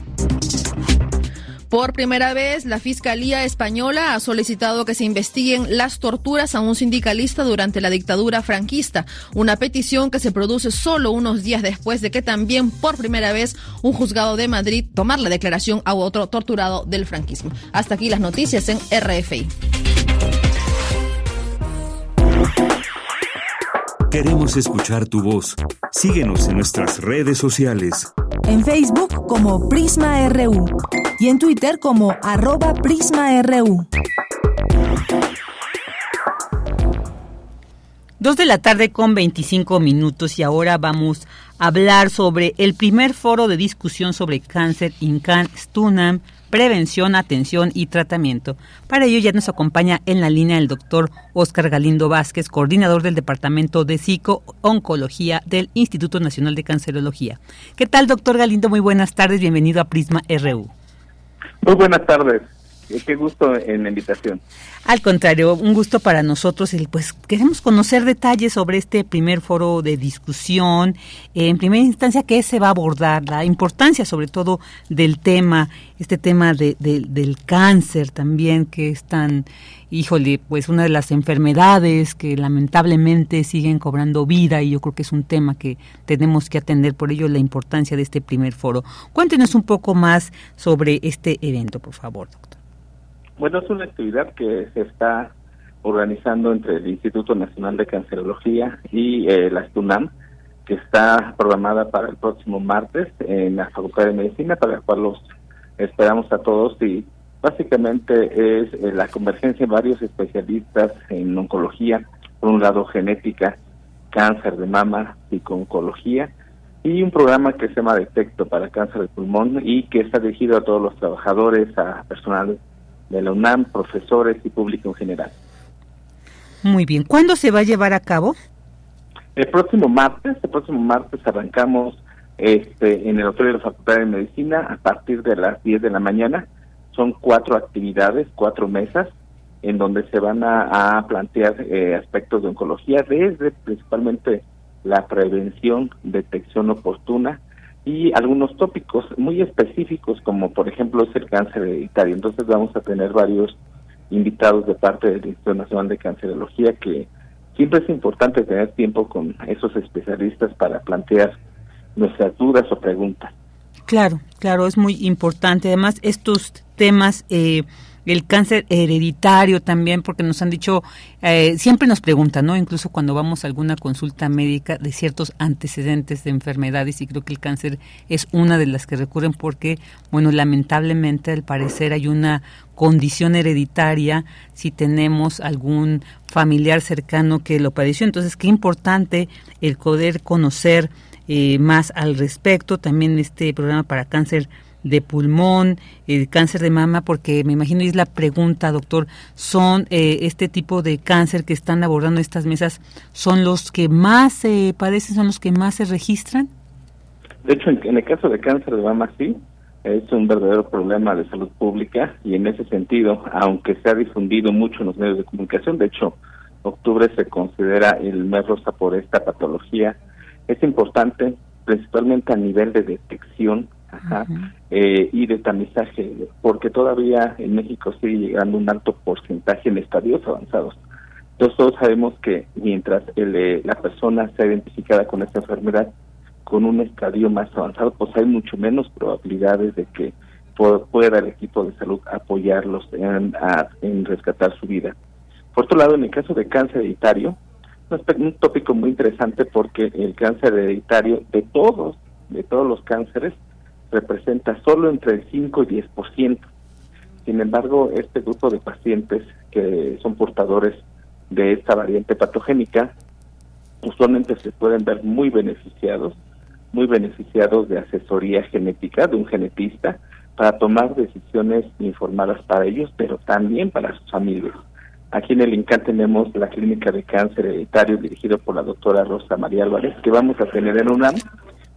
Por primera vez, la Fiscalía Española ha solicitado que se investiguen las torturas a un sindicalista durante la dictadura franquista, una petición que se produce solo unos días después de que también por primera vez un juzgado de Madrid tomar la declaración a otro torturado del franquismo. Hasta aquí las noticias en RFI. Queremos escuchar tu voz. Síguenos en nuestras redes sociales. En Facebook como Prisma RU y en Twitter como arroba PrismaRU. Dos de la tarde con 25 minutos y ahora vamos a hablar sobre el primer foro de discusión sobre cáncer INCAN STUNAM, prevención, atención y tratamiento. Para ello ya nos acompaña en la línea el doctor Oscar Galindo Vázquez, coordinador del Departamento de Psico-Oncología del Instituto Nacional de Cancerología. ¿Qué tal, doctor Galindo? Muy buenas tardes, bienvenido a Prisma RU. Muy buenas tardes. Qué gusto en la invitación. Al contrario, un gusto para nosotros. pues queremos conocer detalles sobre este primer foro de discusión. en primera instancia, ¿qué se va a abordar? La importancia, sobre todo, del tema, este tema de, del cáncer también, que es tan, híjole, pues una de las enfermedades que lamentablemente siguen cobrando vida y yo creo que es un tema que tenemos que atender. Por ello, la importancia de este primer foro. Cuéntenos un poco más sobre este evento, por favor, doctor. Bueno, es una actividad que se está organizando entre el Instituto Nacional de Cancerología y eh, la STUNAM, que está programada para el próximo martes en la Facultad de Medicina, para la cual los esperamos a todos y básicamente es eh, la convergencia de varios especialistas en oncología, por un lado genética, cáncer de mama, oncología y un programa que se llama Detecto para cáncer de pulmón y que está dirigido a todos los trabajadores, a personal de la UNAM, profesores y público en general. Muy bien. ¿Cuándo se va a llevar a cabo? El próximo martes, el próximo martes arrancamos este en el Hotel de la Facultad de Medicina a partir de las 10 de la mañana. Son cuatro actividades, cuatro mesas, en donde se van a, plantear eh, aspectos de oncología, desde principalmente la prevención, detección oportuna, y algunos tópicos muy específicos como por ejemplo es el cáncer hereditario. Entonces vamos a tener varios invitados de parte del Instituto Nacional de Cancerología que siempre es importante tener tiempo con esos especialistas para plantear nuestras dudas o preguntas. Claro, claro, es muy importante. Además, estos temas eh, el cáncer hereditario también, porque nos han dicho, eh, siempre nos preguntan, ¿no? Incluso cuando vamos a alguna consulta médica de ciertos antecedentes de enfermedades y creo que el cáncer es una de las que recurren porque, bueno, lamentablemente al parecer hay una condición hereditaria si tenemos algún familiar cercano que lo padeció. Entonces, qué importante el poder conocer eh, más al respecto. También este programa para cáncer de pulmón, el cáncer de mama, porque me imagino es la pregunta, doctor, ¿son eh, este tipo de cáncer que están abordando estas mesas, son los que más se padecen, son los que más se registran? De hecho, en, el caso de cáncer de mama sí, es un verdadero problema de salud pública y en ese sentido, aunque se ha difundido mucho en los medios de comunicación, de hecho, octubre se considera el mes rosa por esta patología, es importante principalmente a nivel de detección eh, y de tamizaje, porque todavía en México sigue llegando un alto porcentaje en estadios avanzados. Entonces todos sabemos que mientras eh, la persona sea identificada con esta enfermedad con un estadio más avanzado, pues hay mucho menos probabilidades de que pueda el equipo de salud apoyarlos en, en rescatar su vida. Por otro lado, en el caso de cáncer hereditario, un tópico muy interesante porque el cáncer hereditario de todos, de todos los cánceres, representa solo entre el 5 y 10%. Sin embargo, este grupo de pacientes que son portadores de esta variante patogénica usualmente se pueden ver muy beneficiados, muy beneficiados de asesoría genética de un genetista para tomar decisiones informadas para ellos, pero también para sus familias. Aquí en el INCAN tenemos la clínica de cáncer hereditario dirigido por la doctora Rosa María Álvarez, que vamos a tener en UNAM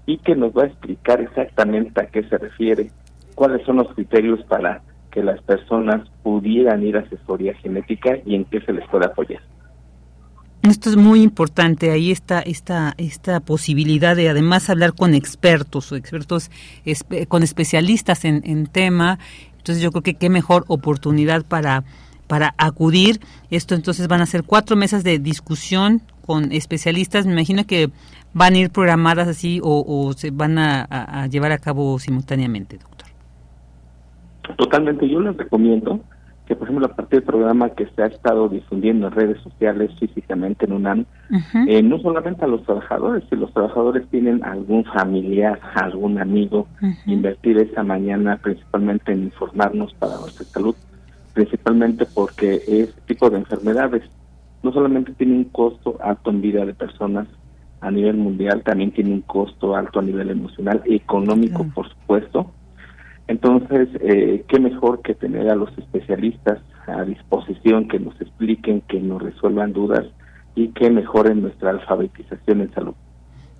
y que nos va a explicar exactamente a qué se refiere, cuáles son los criterios para que las personas pudieran ir a asesoría genética y en qué se les puede apoyar. Esto es muy importante, ahí está esta, esta posibilidad de además hablar con expertos o expertos con especialistas en, en tema, entonces yo creo que qué mejor oportunidad para, para acudir. Esto entonces van a ser cuatro mesas de discusión con especialistas, me imagino que van a ir programadas así o, se van a llevar a cabo simultáneamente, doctor. Totalmente, yo les recomiendo que por ejemplo a partir del programa que se ha estado difundiendo en redes sociales físicamente en UNAM, eh, no solamente a los trabajadores, si los trabajadores tienen algún familiar, algún amigo, invertir esa mañana principalmente en informarnos para nuestra salud, principalmente porque este tipo de enfermedades no solamente tiene un costo alto en vida de personas a nivel mundial, también tiene un costo alto a nivel emocional, económico, por supuesto, entonces, eh, qué mejor que tener a los especialistas a disposición que nos expliquen, que nos resuelvan dudas y que mejoren nuestra alfabetización en salud.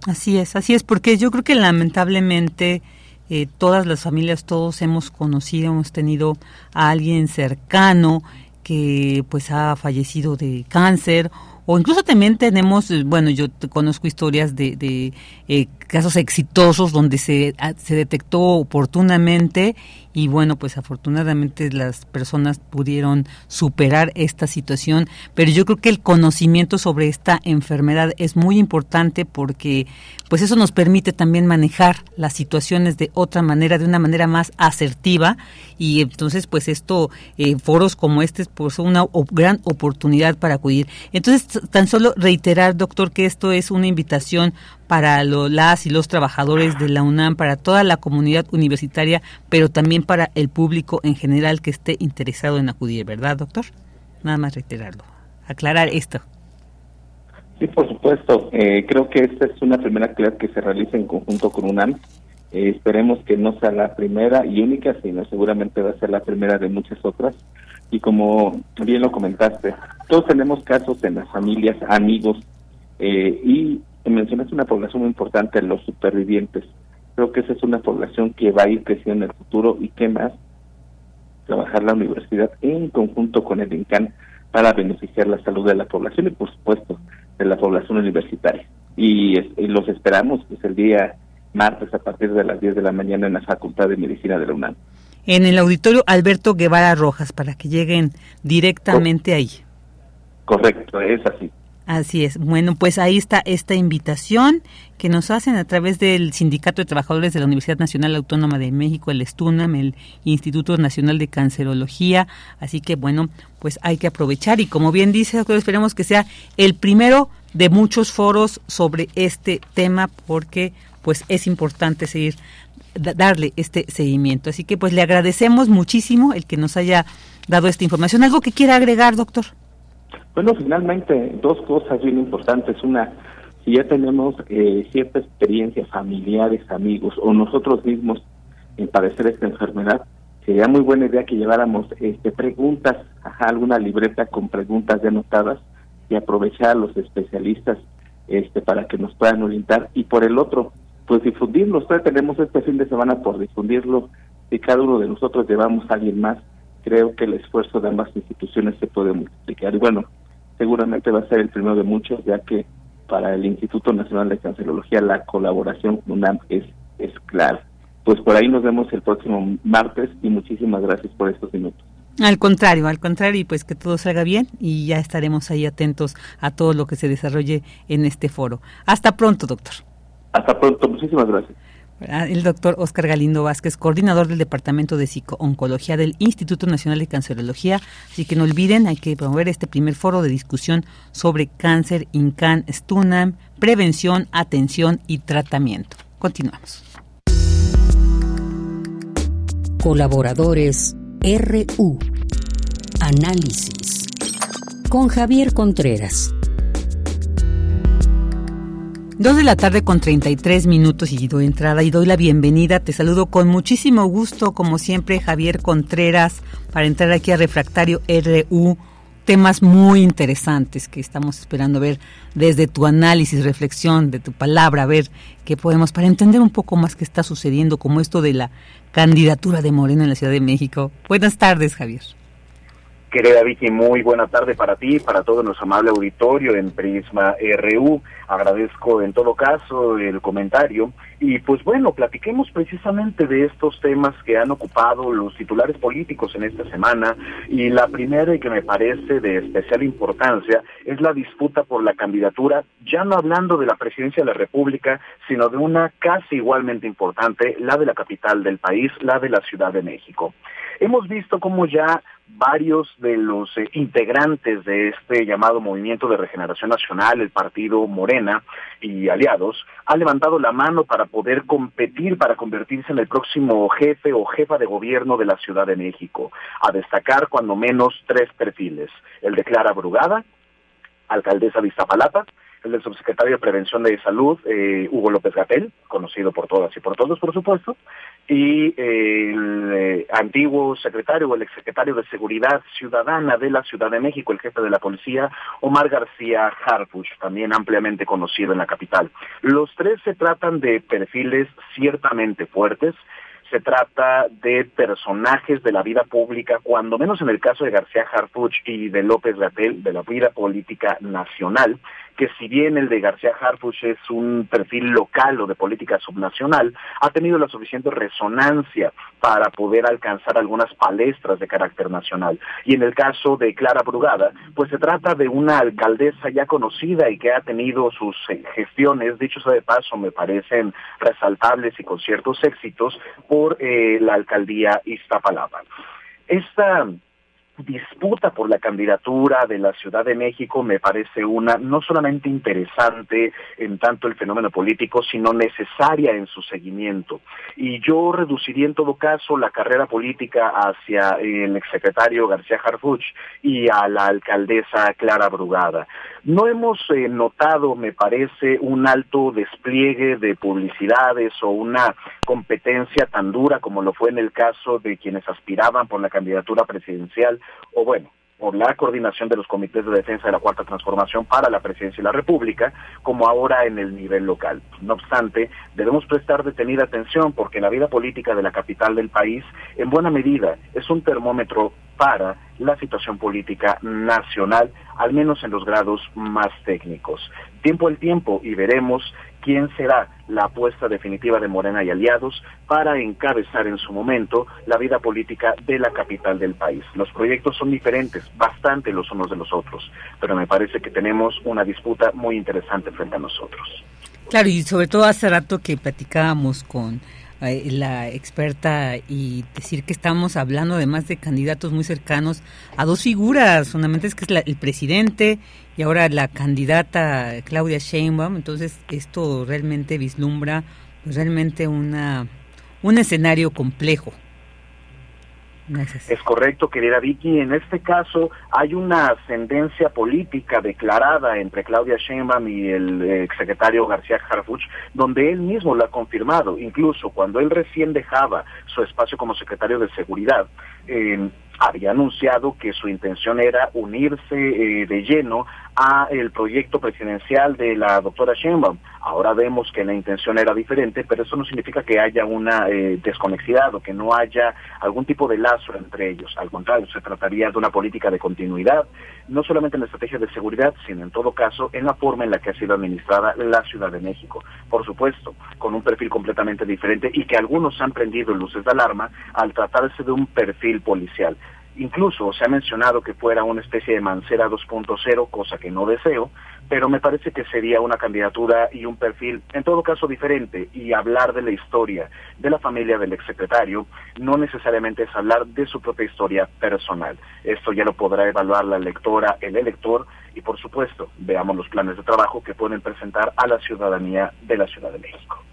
Así es, así es, porque yo creo que lamentablemente eh, todas las familias, todos hemos conocido, hemos tenido a alguien cercano que pues ha fallecido de cáncer o incluso también tenemos, eh, bueno, yo conozco historias de, de eh, casos exitosos donde se, se detectó oportunamente y bueno, pues afortunadamente las personas pudieron superar esta situación, pero yo creo que el conocimiento sobre esta enfermedad es muy importante porque pues eso nos permite también manejar las situaciones de otra manera, de una manera más asertiva y entonces pues esto, eh, foros como este pues son una gran oportunidad para acudir. Entonces tan solo reiterar, doctor, que esto es una invitación para las y los trabajadores de la UNAM, para toda la comunidad universitaria, pero también para el público en general que esté interesado en acudir, ¿verdad, doctor? Nada más reiterarlo, aclarar esto. Sí, por supuesto. Eh, creo que esta es una primera actividad que se realiza en conjunto con UNAM. Eh, esperemos que no sea la primera y única, sino seguramente va a ser la primera de muchas otras. Y como bien lo comentaste, todos tenemos casos en las familias, amigos, eh, y mencionaste una población muy importante, los supervivientes. Creo que esa es una población que va a ir creciendo en el futuro y que más trabajar la universidad en conjunto con el INCAN para beneficiar la salud de la población y por supuesto de la población universitaria. Y, los esperamos pues, el día martes a partir de las 10 de la mañana en la Facultad de Medicina de la UNAM. En el auditorio Alberto Guevara Rojas, para que lleguen directamente ahí. Correcto, es así. Así es. Bueno, pues ahí está esta invitación que nos hacen a través del Sindicato de Trabajadores de la Universidad Nacional Autónoma de México, el STUNAM, el Instituto Nacional de Cancerología. Así que bueno, pues hay que aprovechar y como bien dice, esperemos que sea el primero de muchos foros sobre este tema porque pues es importante seguir darle este seguimiento. Así que pues le agradecemos muchísimo el que nos haya dado esta información. ¿Algo que quiera agregar, doctor? Bueno, finalmente, dos cosas bien importantes. Una, si ya tenemos eh, cierta experiencia, familiares, amigos o nosotros mismos en padecer esta enfermedad, sería muy buena idea que lleváramos este, preguntas, ajá, alguna libreta con preguntas denotadas y aprovechar a los especialistas este, para que nos puedan orientar. Y por el otro, pues difundirlo. Todavía tenemos este fin de semana por difundirlo. Si cada uno de nosotros llevamos a alguien más, creo que el esfuerzo de ambas instituciones se puede multiplicar. Y bueno, seguramente va a ser el primero de muchos, ya que para el Instituto Nacional de Cancerología la colaboración con UNAM es, es clara. Pues por ahí nos vemos el próximo martes y muchísimas gracias por estos minutos. Al contrario, al contrario, y pues que todo salga bien y ya estaremos ahí atentos a todo lo que se desarrolle en este foro. Hasta pronto, doctor. Hasta pronto, muchísimas gracias. El doctor Oscar Galindo Vázquez, coordinador del Departamento de Psico-Oncología del Instituto Nacional de Cancerología. Así que no olviden, hay que promover este primer foro de discusión sobre cáncer, INCAN, STUNAM, prevención, atención y tratamiento. Continuamos. Colaboradores RU. Análisis. Con Javier Contreras. Dos de la tarde con 33 minutos y doy entrada y doy la bienvenida. Te saludo con muchísimo gusto, como siempre, Javier Contreras, para entrar aquí a Refractario RU temas muy interesantes que estamos esperando ver desde tu análisis, reflexión, de tu palabra, a ver qué podemos para entender un poco más qué está sucediendo, como esto de la candidatura de Morena en la Ciudad de México. Buenas tardes, Javier. Querida Vicky, muy buena tarde para ti, para todo nuestro amable auditorio en Prisma RU. Agradezco en todo caso el comentario y pues bueno, platiquemos precisamente de estos temas que han ocupado los titulares políticos en esta semana y la primera y que me parece de especial importancia es la disputa por la candidatura, ya no hablando de la presidencia de la República, sino de una casi igualmente importante, la de la capital del país, la de la Ciudad de México. Hemos visto cómo ya varios de los eh, integrantes de este llamado Movimiento de Regeneración Nacional, el Partido Morena y aliados, han levantado la mano para poder competir, para convertirse en el próximo jefe o jefa de gobierno de la Ciudad de México, a destacar cuando menos tres perfiles, el de Clara Brugada, alcaldesa de Iztapalapa, el subsecretario de Prevención de Salud, eh, Hugo López Gatel, conocido por todas y por todos, por supuesto, y el eh, antiguo secretario o el exsecretario de Seguridad Ciudadana de la Ciudad de México, el jefe de la policía, Omar García Harfuch, también ampliamente conocido en la capital. Los tres se tratan de perfiles ciertamente fuertes, se trata de personajes de la vida pública, cuando menos en el caso de García Harfuch y de López Gatel, de la vida política nacional, que si bien el de García Harfuch es un perfil local o de política subnacional, ha tenido la suficiente resonancia para poder alcanzar algunas palestras de carácter nacional. Y en el caso de Clara Brugada, pues se trata de una alcaldesa ya conocida y que ha tenido sus eh, gestiones, dicho sea de paso, me parecen resaltables y con ciertos éxitos por eh, la alcaldía Iztapalapa. Esta disputa por la candidatura de la Ciudad de México me parece una no solamente interesante en tanto el fenómeno político, sino necesaria en su seguimiento. Y yo reduciría en todo caso la carrera política hacia el exsecretario García Harfuch y a la alcaldesa Clara Brugada. No hemos eh, notado, me parece, un alto despliegue de publicidades o una competencia tan dura como lo fue en el caso de quienes aspiraban por la candidatura presidencial, o bueno, por la coordinación de los comités de defensa de la Cuarta Transformación para la Presidencia de la República, como ahora en el nivel local. No obstante, debemos prestar detenida atención porque la vida política de la capital del país, en buena medida, es un termómetro para la situación política nacional, al menos en los grados más técnicos. Tiempo al tiempo y veremos quién será la apuesta definitiva de Morena y aliados para encabezar en su momento la vida política de la capital del país. Los proyectos son diferentes, bastante los unos de los otros, pero me parece que tenemos una disputa muy interesante frente a nosotros. Claro, y sobre todo hace rato que platicábamos con eh, la experta y decir que estamos hablando además de candidatos muy cercanos a dos figuras, fundamentalmente es que es el presidente y ahora la candidata Claudia Sheinbaum, entonces esto realmente vislumbra pues, realmente una un escenario complejo. Es correcto, querida Vicky. En este caso hay una ascendencia política declarada entre Claudia Sheinbaum y el exsecretario García Harfuch, donde él mismo lo ha confirmado. Incluso cuando él recién dejaba su espacio como secretario de Seguridad, había anunciado que su intención era unirse eh, de lleno a el proyecto presidencial de la doctora Sheinbaum. Ahora vemos que la intención era diferente, pero eso no significa que haya una eh, desconexidad o que no haya algún tipo de lazo entre ellos. Al contrario, se trataría de una política de continuidad, no solamente en la estrategia de seguridad, sino en todo caso en la forma en la que ha sido administrada la Ciudad de México. Por supuesto, con un perfil completamente diferente y que algunos han prendido luces de alarma al tratarse de un perfil policial. Incluso se ha mencionado que fuera una especie de Mancera 2.0, cosa que no deseo, pero me parece que sería una candidatura y un perfil, en todo caso, diferente. Y hablar de la historia de la familia del exsecretario no necesariamente es hablar de su propia historia personal. Esto ya lo podrá evaluar la lectora, el elector, y por supuesto, veamos los planes de trabajo que pueden presentar a la ciudadanía de la Ciudad de México.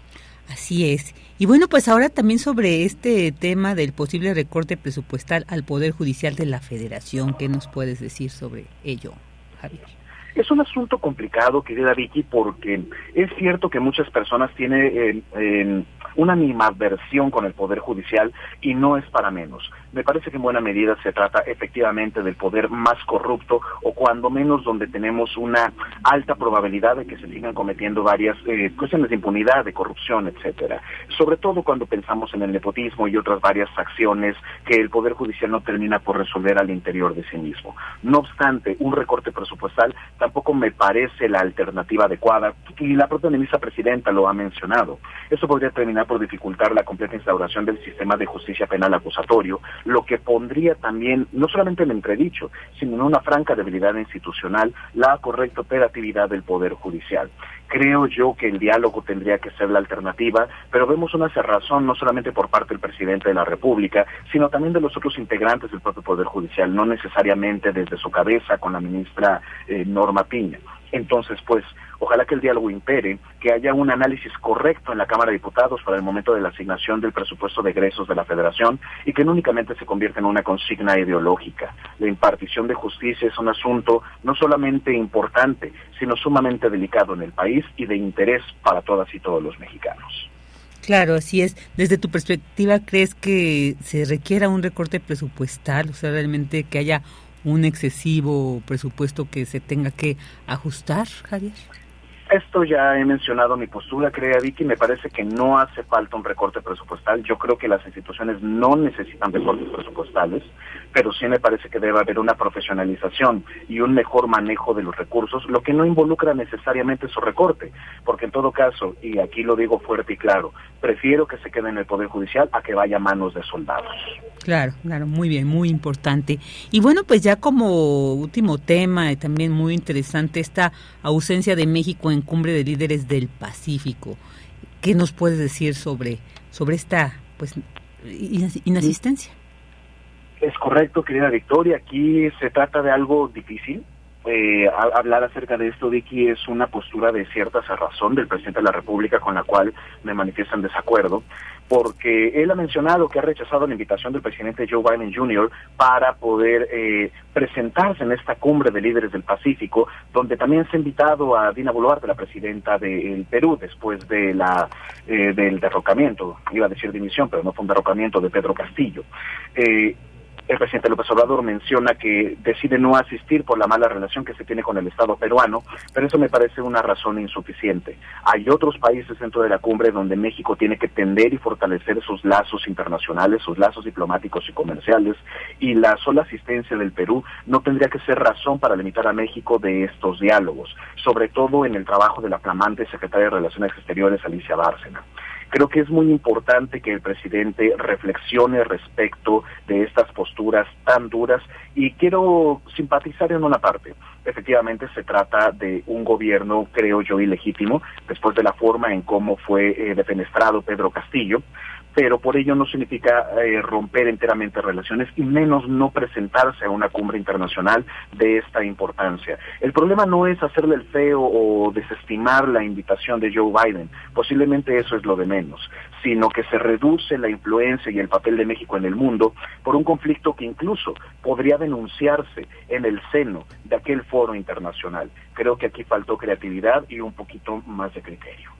Así es. Y bueno, pues ahora también sobre este tema del posible recorte presupuestal al Poder Judicial de la Federación, ¿qué nos puedes decir sobre ello, Javier? Es un asunto complicado, querida Vicky, porque es cierto que muchas personas tienen eh, una animadversión con el Poder Judicial y no es para menos. Me parece que en buena medida se trata efectivamente del poder más corrupto o cuando menos donde tenemos una alta probabilidad de que se sigan cometiendo varias eh, cuestiones de impunidad, de corrupción, etcétera. Sobre todo cuando pensamos en el nepotismo y otras varias acciones que el Poder Judicial no termina por resolver al interior de sí mismo. No obstante, un recorte presupuestal tampoco me parece la alternativa adecuada y la propia ministra presidenta lo ha mencionado. Eso podría terminar por dificultar la completa instauración del sistema de justicia penal acusatorio, lo que pondría también, no solamente en entredicho, sino en una franca debilidad institucional, la correcta operatividad del Poder Judicial. Creo yo que el diálogo tendría que ser la alternativa, pero vemos una cerrazón no solamente por parte del presidente de la República, sino también de los otros integrantes del propio Poder Judicial, no necesariamente desde su cabeza con la ministra eh, Norma Piña. Entonces, pues, ojalá que el diálogo impere, que haya un análisis correcto en la Cámara de Diputados para el momento de la asignación del presupuesto de egresos de la Federación y que no únicamente se convierta en una consigna ideológica. La impartición de justicia es un asunto no solamente importante, sino sumamente delicado en el país y de interés para todas y todos los mexicanos. Claro, así es. Desde tu perspectiva, ¿crees que se requiera un recorte presupuestal? O sea, realmente que haya un excesivo presupuesto que se tenga que ajustar, Javier? Esto ya he mencionado mi postura, crea Vicky, me parece que no hace falta un recorte presupuestal. Yo creo que las instituciones no necesitan recortes presupuestales, pero sí me parece que debe haber una profesionalización y un mejor manejo de los recursos, lo que no involucra necesariamente su recorte, porque en todo caso, y aquí lo digo fuerte y claro, prefiero que se quede en el Poder Judicial a que vaya a manos de soldados. Claro, claro, muy bien, muy importante. Y bueno, pues ya como último tema, y también muy interesante, esta ausencia de México en Cumbre de Líderes del Pacífico. ¿Qué nos puedes decir sobre, sobre esta pues inasistencia? Es correcto, querida Victoria. Aquí se trata de algo difícil. Eh, hablar acerca de esto, Vicky, es una postura de cierta razón del presidente de la República con la cual me manifiestan desacuerdo porque él ha mencionado que ha rechazado la invitación del presidente Joe Biden Jr. para poder eh, presentarse en esta cumbre de líderes del Pacífico, donde también se ha invitado a Dina Boluarte, la presidenta del Perú, después de la eh, del derrocamiento, iba a decir dimisión, pero no fue un derrocamiento de Pedro Castillo. Eh, el presidente López Obrador menciona que decide no asistir por la mala relación que se tiene con el Estado peruano, pero eso me parece una razón insuficiente. Hay otros países dentro de la cumbre donde México tiene que tender y fortalecer sus lazos internacionales, sus lazos diplomáticos y comerciales, y la sola asistencia del Perú no tendría que ser razón para limitar a México de estos diálogos, sobre todo en el trabajo de la flamante secretaria de Relaciones Exteriores, Alicia Bárcena. Creo que es muy importante que el presidente reflexione respecto de estas posturas tan duras y quiero simpatizar en una parte. Efectivamente se trata de un gobierno, creo yo, ilegítimo, después de la forma en cómo fue eh, defenestrado Pedro Castillo, pero por ello no significa eh, romper enteramente relaciones y menos no presentarse a una cumbre internacional de esta importancia. El problema no es hacerle el feo o desestimar la invitación de Joe Biden, posiblemente eso es lo de menos, sino que se reduce la influencia y el papel de México en el mundo por un conflicto que incluso podría denunciarse en el seno de aquel foro internacional. Creo que aquí faltó creatividad y un poquito más de criterio.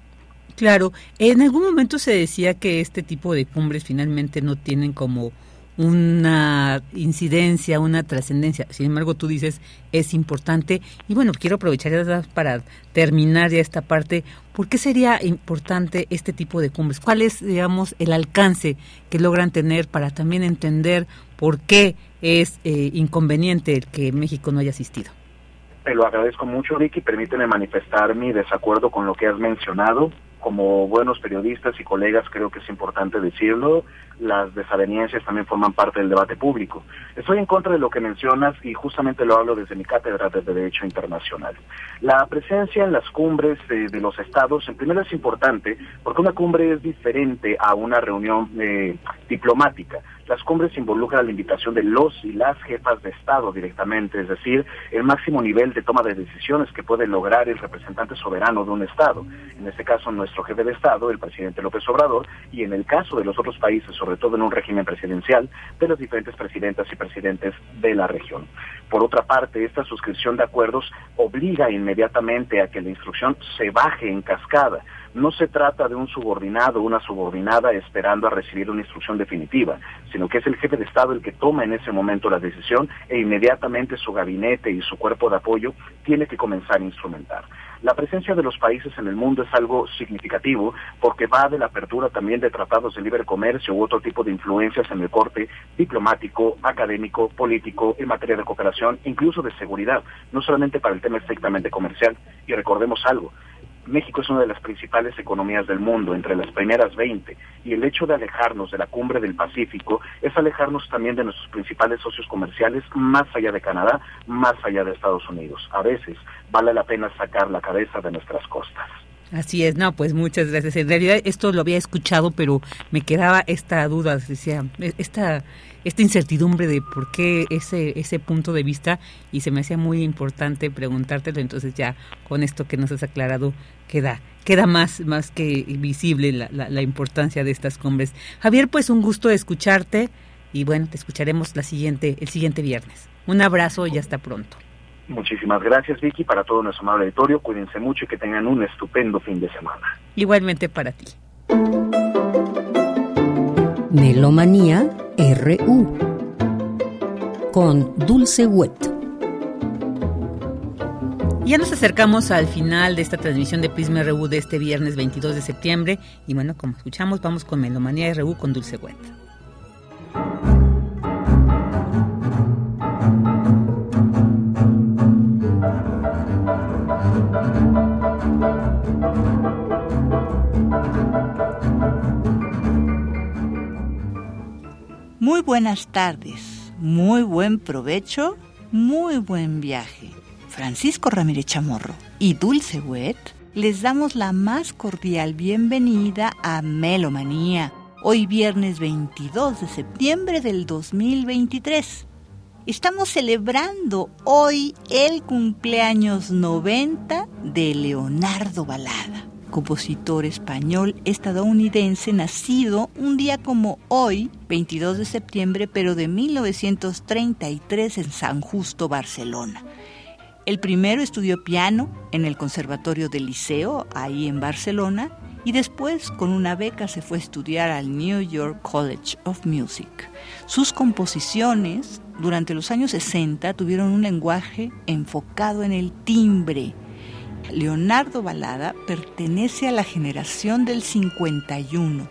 Claro, en algún momento se decía que este tipo de cumbres finalmente no tienen como una incidencia, una trascendencia. Sin embargo, tú dices es importante. Y bueno, quiero aprovechar para terminar ya esta parte. ¿Por qué sería importante este tipo de cumbres? ¿Cuál es, digamos, el alcance que logran tener para también entender por qué es eh, inconveniente que México no haya asistido? Te lo agradezco mucho, Vicky. Permíteme manifestar mi desacuerdo con lo que has mencionado como buenos periodistas y colegas creo que es importante decirlo, las desavenencias también forman parte del debate público. Estoy en contra de lo que mencionas y justamente lo hablo desde mi cátedra de Derecho Internacional. La presencia en las cumbres de, los estados, en primer es importante porque una cumbre es diferente a una reunión eh, diplomática. Las cumbres involucran la invitación de los y las jefas de Estado directamente, es decir, el máximo nivel de toma de decisiones que puede lograr el representante soberano de un Estado. En este caso, nuestro jefe de Estado, el presidente López Obrador, y en el caso de los otros países sobre todo en un régimen presidencial, de las diferentes presidentas y presidentes de la región. Por otra parte, esta suscripción de acuerdos obliga inmediatamente a que la instrucción se baje en cascada. No se trata de un subordinado o una subordinada esperando a recibir una instrucción definitiva, sino que es el jefe de Estado el que toma en ese momento la decisión e inmediatamente su gabinete y su cuerpo de apoyo tiene que comenzar a instrumentar. La presencia de los países en el mundo es algo significativo porque va de la apertura también de tratados de libre comercio u otro tipo de influencias en el corte diplomático, académico, político, en materia de cooperación, incluso de seguridad, no solamente para el tema estrictamente comercial. Y recordemos algo, México es una de las principales economías del mundo, entre las primeras 20, y el hecho de alejarnos de la cumbre del Pacífico es alejarnos también de nuestros principales socios comerciales más allá de Canadá, más allá de Estados Unidos. A veces vale la pena sacar la cabeza de nuestras costas. Así es, no, pues muchas gracias. En realidad esto lo había escuchado, pero me quedaba esta duda, decía, esta esta incertidumbre de por qué ese ese punto de vista y se me hacía muy importante preguntártelo, entonces ya con esto que nos has aclarado queda queda más más que visible la, la, importancia de estas cumbres. Javier, pues un gusto escucharte y bueno, te escucharemos la siguiente el siguiente viernes. Un abrazo y hasta pronto. Muchísimas gracias, Vicky, para todo nuestro amable auditorio. Cuídense mucho y que tengan un estupendo fin de semana. Igualmente para ti. Melomanía RU con Dulce Wet. Ya nos acercamos al final de esta transmisión de Prisma RU de este viernes 22 de septiembre y bueno, como escuchamos, vamos con Melomanía RU con Dulce Wet. Muy buenas tardes, muy buen provecho, muy buen viaje. Francisco Ramírez Chamorro y Dulce Wet les damos la más cordial bienvenida a Melomanía, hoy viernes 22 de septiembre del 2023. Estamos celebrando hoy el cumpleaños 90 de Leonardo Balada compositor español estadounidense nacido un día como hoy, 22 de septiembre, pero de 1933 en San Justo, Barcelona. El primero estudió piano en el Conservatorio del Liceo, ahí en Barcelona, y después con una beca se fue a estudiar al New York College of Music. Sus composiciones durante los años 60 tuvieron un lenguaje enfocado en el timbre, Leonardo Balada pertenece a la generación del 51,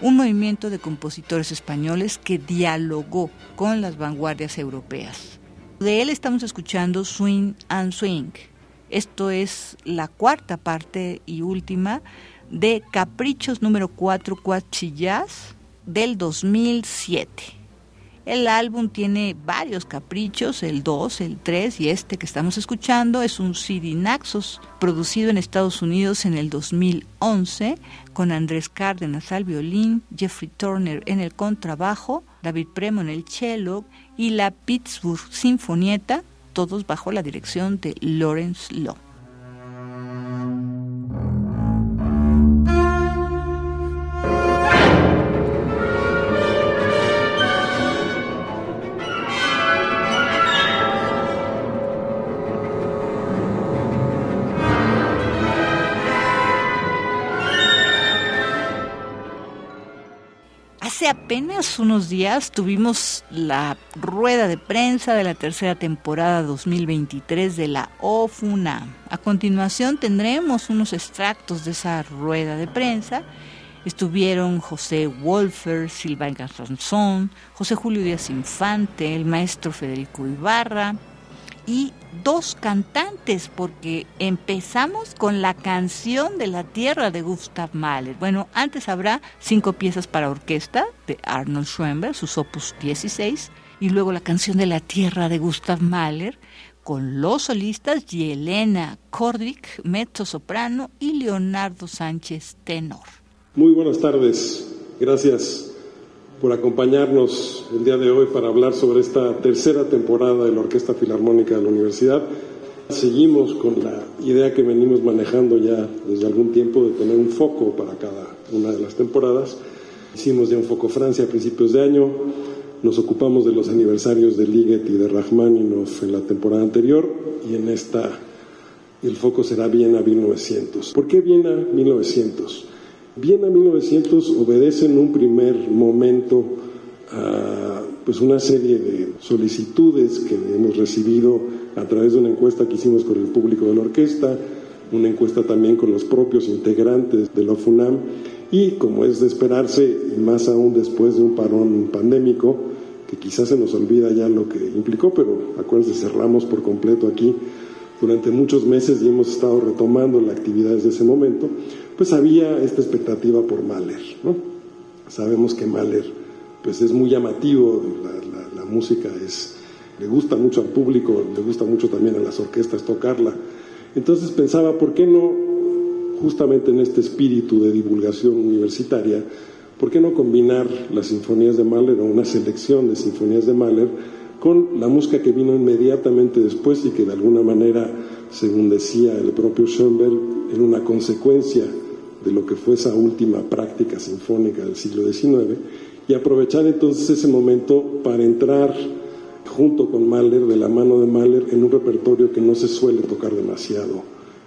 un movimiento de compositores españoles que dialogó con las vanguardias europeas. De él estamos escuchando Swing and Swing. Esto es la cuarta parte y última de Caprichos número 4 Cuachillas del 2007. El álbum tiene varios caprichos, el 2, el 3 y este que estamos escuchando es un CD Naxos producido en Estados Unidos en el 2011 con Andrés Cárdenas al violín, Jeffrey Turner en el contrabajo, David Premo en el cello y la Pittsburgh Sinfonieta, todos bajo la dirección de Lawrence Law. Hace apenas unos días tuvimos la rueda de prensa de la tercera temporada 2023 de la OFUNAM. A continuación tendremos unos extractos de esa rueda de prensa. Estuvieron José Wolfer, Silvana Sansón, José Julio Díaz Infante, el maestro Federico Ibarra, y dos cantantes, porque empezamos con la canción de la tierra de Gustav Mahler. Bueno, antes habrá cinco piezas para orquesta de Arnold Schoenberg, sus opus 16, y luego la canción de la tierra de Gustav Mahler, con los solistas Yelena Kordik, mezzo soprano, y Leonardo Sánchez, tenor. Muy buenas tardes. Gracias por acompañarnos el día de hoy para hablar sobre esta tercera temporada de la Orquesta Filarmónica de la Universidad. Seguimos con la idea que venimos manejando ya desde algún tiempo de tener un foco para cada una de las temporadas Hicimos ya un Foco Francia a principios de año, nos ocupamos de los aniversarios de Liget y de Rachmaninoff en la temporada anterior y en esta el foco será Viena 1900. ¿Por qué Viena 1900? Viena 1900 obedece en un primer momento a pues una serie de solicitudes que hemos recibido a través de una encuesta que hicimos con el público de la orquesta, una encuesta también con los propios integrantes de la FUNAM y como es de esperarse, y más aún después de un parón pandémico, que quizás se nos olvida ya lo que implicó, pero acuérdense, cerramos por completo aquí durante muchos meses y hemos estado retomando la actividad desde ese momento, pues había esta expectativa por Mahler. ¿no? Sabemos que Mahler pues es muy llamativo, la, música es, le gusta mucho al público, le gusta mucho también a las orquestas tocarla. Entonces pensaba, ¿por qué no, justamente en este espíritu de divulgación universitaria, ¿por qué no combinar las sinfonías de Mahler o una selección de sinfonías de Mahler con la música que vino inmediatamente después y que de alguna manera, según decía el propio Schoenberg, era una consecuencia de lo que fue esa última práctica sinfónica del siglo XIX, y aprovechar entonces ese momento para entrar junto con Mahler, de la mano de Mahler, en un repertorio que no se suele tocar demasiado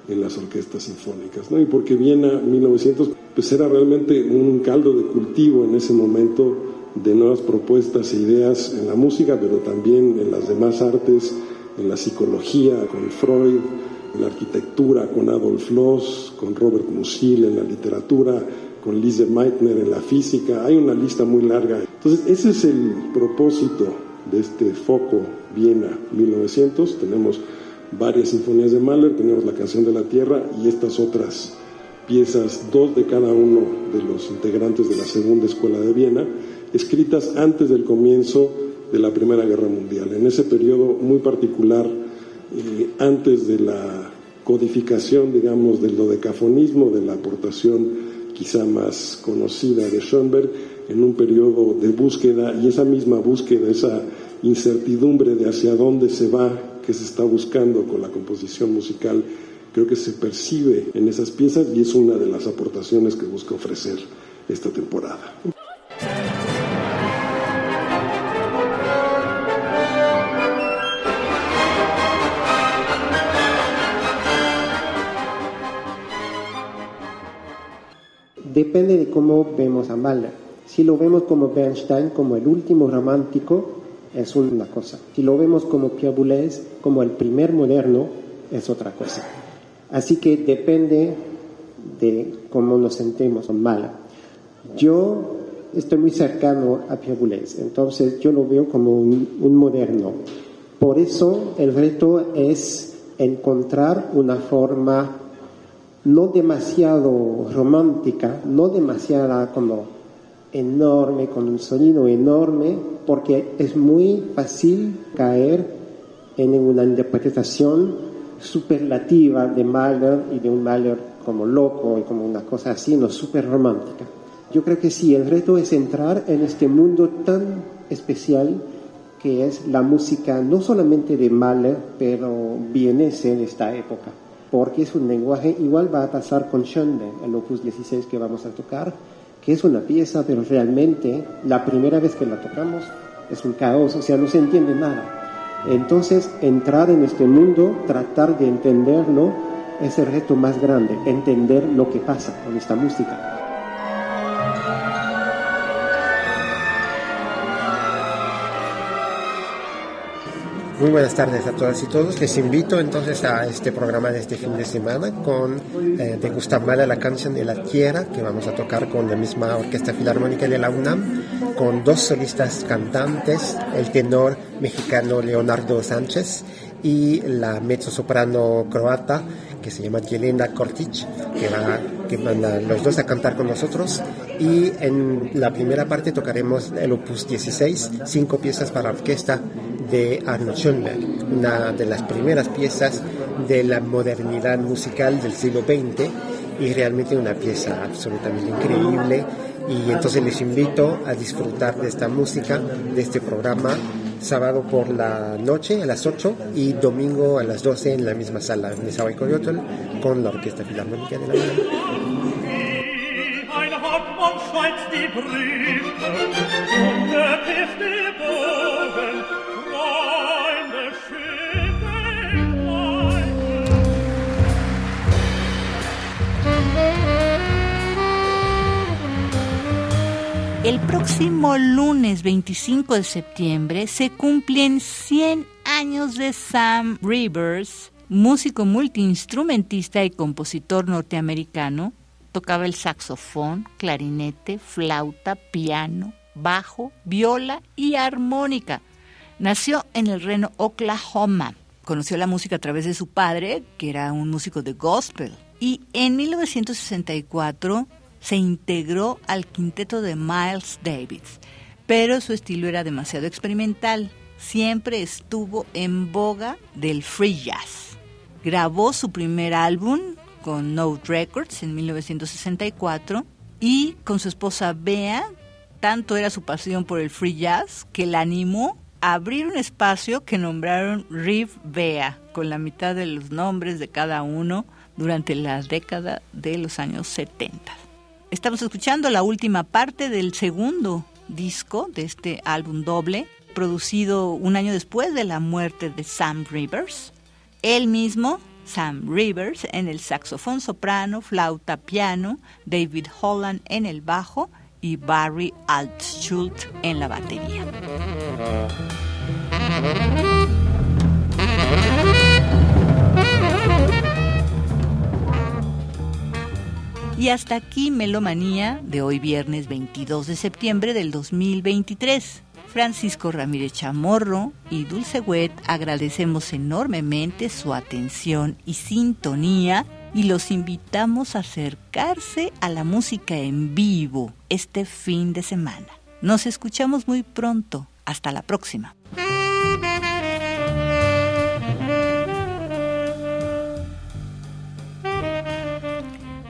en las orquestas sinfónicas, ¿no? Y porque Viena 1900 pues era realmente un caldo de cultivo en ese momento de nuevas propuestas e ideas en la música, pero también en las demás artes, en la psicología con Freud, en la arquitectura con Adolf Loos, con Robert Musil en la literatura, con Lise Meitner en la física, hay una lista muy larga. Entonces, ese es el propósito de este foco Viena 1900. Tenemos varias sinfonías de Mahler, tenemos la canción de la Tierra y estas otras piezas, dos de cada uno de los integrantes de la Segunda Escuela de Viena, escritas antes del comienzo de la Primera Guerra Mundial. En ese periodo muy particular, eh, antes de la codificación, digamos, del dodecafonismo, de la aportación quizá más conocida de Schoenberg, en un periodo de búsqueda y esa misma búsqueda, esa incertidumbre de hacia dónde se va, que se está buscando con la composición musical, creo que se percibe en esas piezas y es una de las aportaciones que busca ofrecer esta temporada. Depende de cómo vemos a Mahler. Si lo vemos como Bernstein, como el último romántico, es una cosa. Si lo vemos como Pierre Boulez, como el primer moderno, es otra cosa. Así que depende de cómo nos sentemos con Mahler. Yo estoy muy cercano a Pierre Boulez, entonces yo lo veo como un, un moderno. Por eso el reto es encontrar una forma no demasiado romántica, no demasiado como enorme, con un sonido enorme, porque es muy fácil caer en una interpretación superlativa de Mahler y de un Mahler como loco y como una cosa así, no súper romántica. Yo creo que sí, el reto es entrar en este mundo tan especial que es la música no solamente de Mahler, pero vienese en esta época porque es un lenguaje, igual va a pasar con Schoenberg, el opus 16 que vamos a tocar, que es una pieza, pero realmente la primera vez que la tocamos es un caos, o sea, no se entiende nada. Entonces, entrar en este mundo, tratar de entenderlo, es el reto más grande, entender lo que pasa con esta música. Muy buenas tardes a todas y todos. Les invito entonces a este programa de este fin de semana con eh, de Gustav Mahler la canción de la tierra que vamos a tocar con la misma Orquesta Filarmónica de la UNAM con dos solistas cantantes, el tenor mexicano Leonardo Sánchez y la mezzo-soprano croata que se llama Jelena Kortic, que, va, que van los dos a cantar con nosotros. Y en la primera parte tocaremos el opus 16, cinco piezas para orquesta de Arnold Schoenberg, una de las primeras piezas de la modernidad musical del siglo XX y realmente una pieza absolutamente increíble. Y entonces les invito a disfrutar de esta música, de este programa, sábado por la noche a las 8 y domingo a las 12 en la misma sala de Nezahualcóyotl con la Orquesta Filarmónica de la UNAM. El próximo lunes 25 de septiembre se cumplen 100 años de Sam Rivers, músico multiinstrumentista y compositor norteamericano. Tocaba el saxofón, clarinete, flauta, piano, bajo, viola y armónica. Nació en el Reno, Oklahoma. Conoció la música a través de su padre, que era un músico de gospel. Y en 1964 se integró al quinteto de Miles Davis, pero su estilo era demasiado experimental. Siempre estuvo en boga del free jazz. Grabó su primer álbum con Note Records en 1964 y con su esposa Bea, tanto era su pasión por el free jazz que la animó a abrir un espacio que nombraron Riv Bea, con la mitad de los nombres de cada uno durante la década de los años 70. Estamos escuchando la última parte del segundo disco de este álbum doble, producido un año después de la muerte de Sam Rivers. Él mismo, Sam Rivers, en el saxofón soprano, flauta, piano, David Holland en el bajo y Barry Altschult en la batería. Y hasta aquí Melomanía de hoy viernes 22 de septiembre del 2023. Francisco Ramírez Chamorro y Dulce Wet agradecemos enormemente su atención y sintonía y los invitamos a acercarse a la música en vivo este fin de semana. Nos escuchamos muy pronto. Hasta la próxima.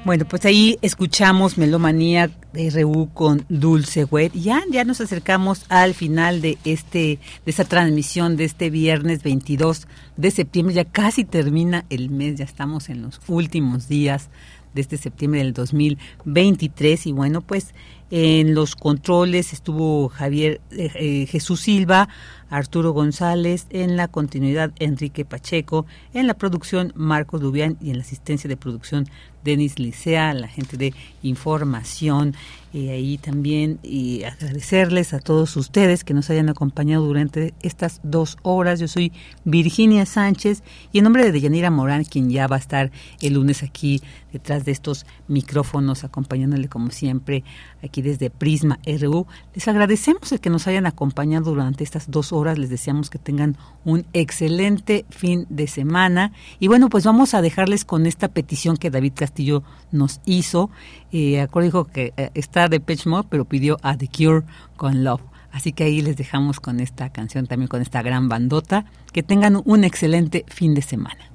Bueno, pues ahí escuchamos Melomanía de RU con Dulce Wet. Ya, ya nos acercamos al final de este, de esta transmisión de este viernes 22 de septiembre. Ya casi termina el mes, ya estamos en los últimos días de este septiembre del 2023 y bueno, pues en los controles estuvo Javier eh, eh, Jesús Silva, Arturo González, en la continuidad Enrique Pacheco, en la producción Marcos Dubián y en la asistencia de producción Denis Licea, la gente de información, y ahí también y agradecerles a todos ustedes que nos hayan acompañado durante estas dos horas. Yo soy Virginia Sánchez y en nombre de Deyanira Morán, quien ya va a estar el lunes aquí detrás de estos micrófonos, acompañándole como siempre aquí desde Prisma RU, les agradecemos el que nos hayan acompañado durante estas dos horas. Les deseamos que tengan un excelente fin de semana. Y bueno, pues vamos a dejarles con esta petición que David Castillo nos hizo. Eh, dijo que eh, está de Pitch Mode, pero pidió a The Cure con Love. Así que ahí les dejamos con esta canción, también con esta gran bandota. Que tengan un excelente fin de semana.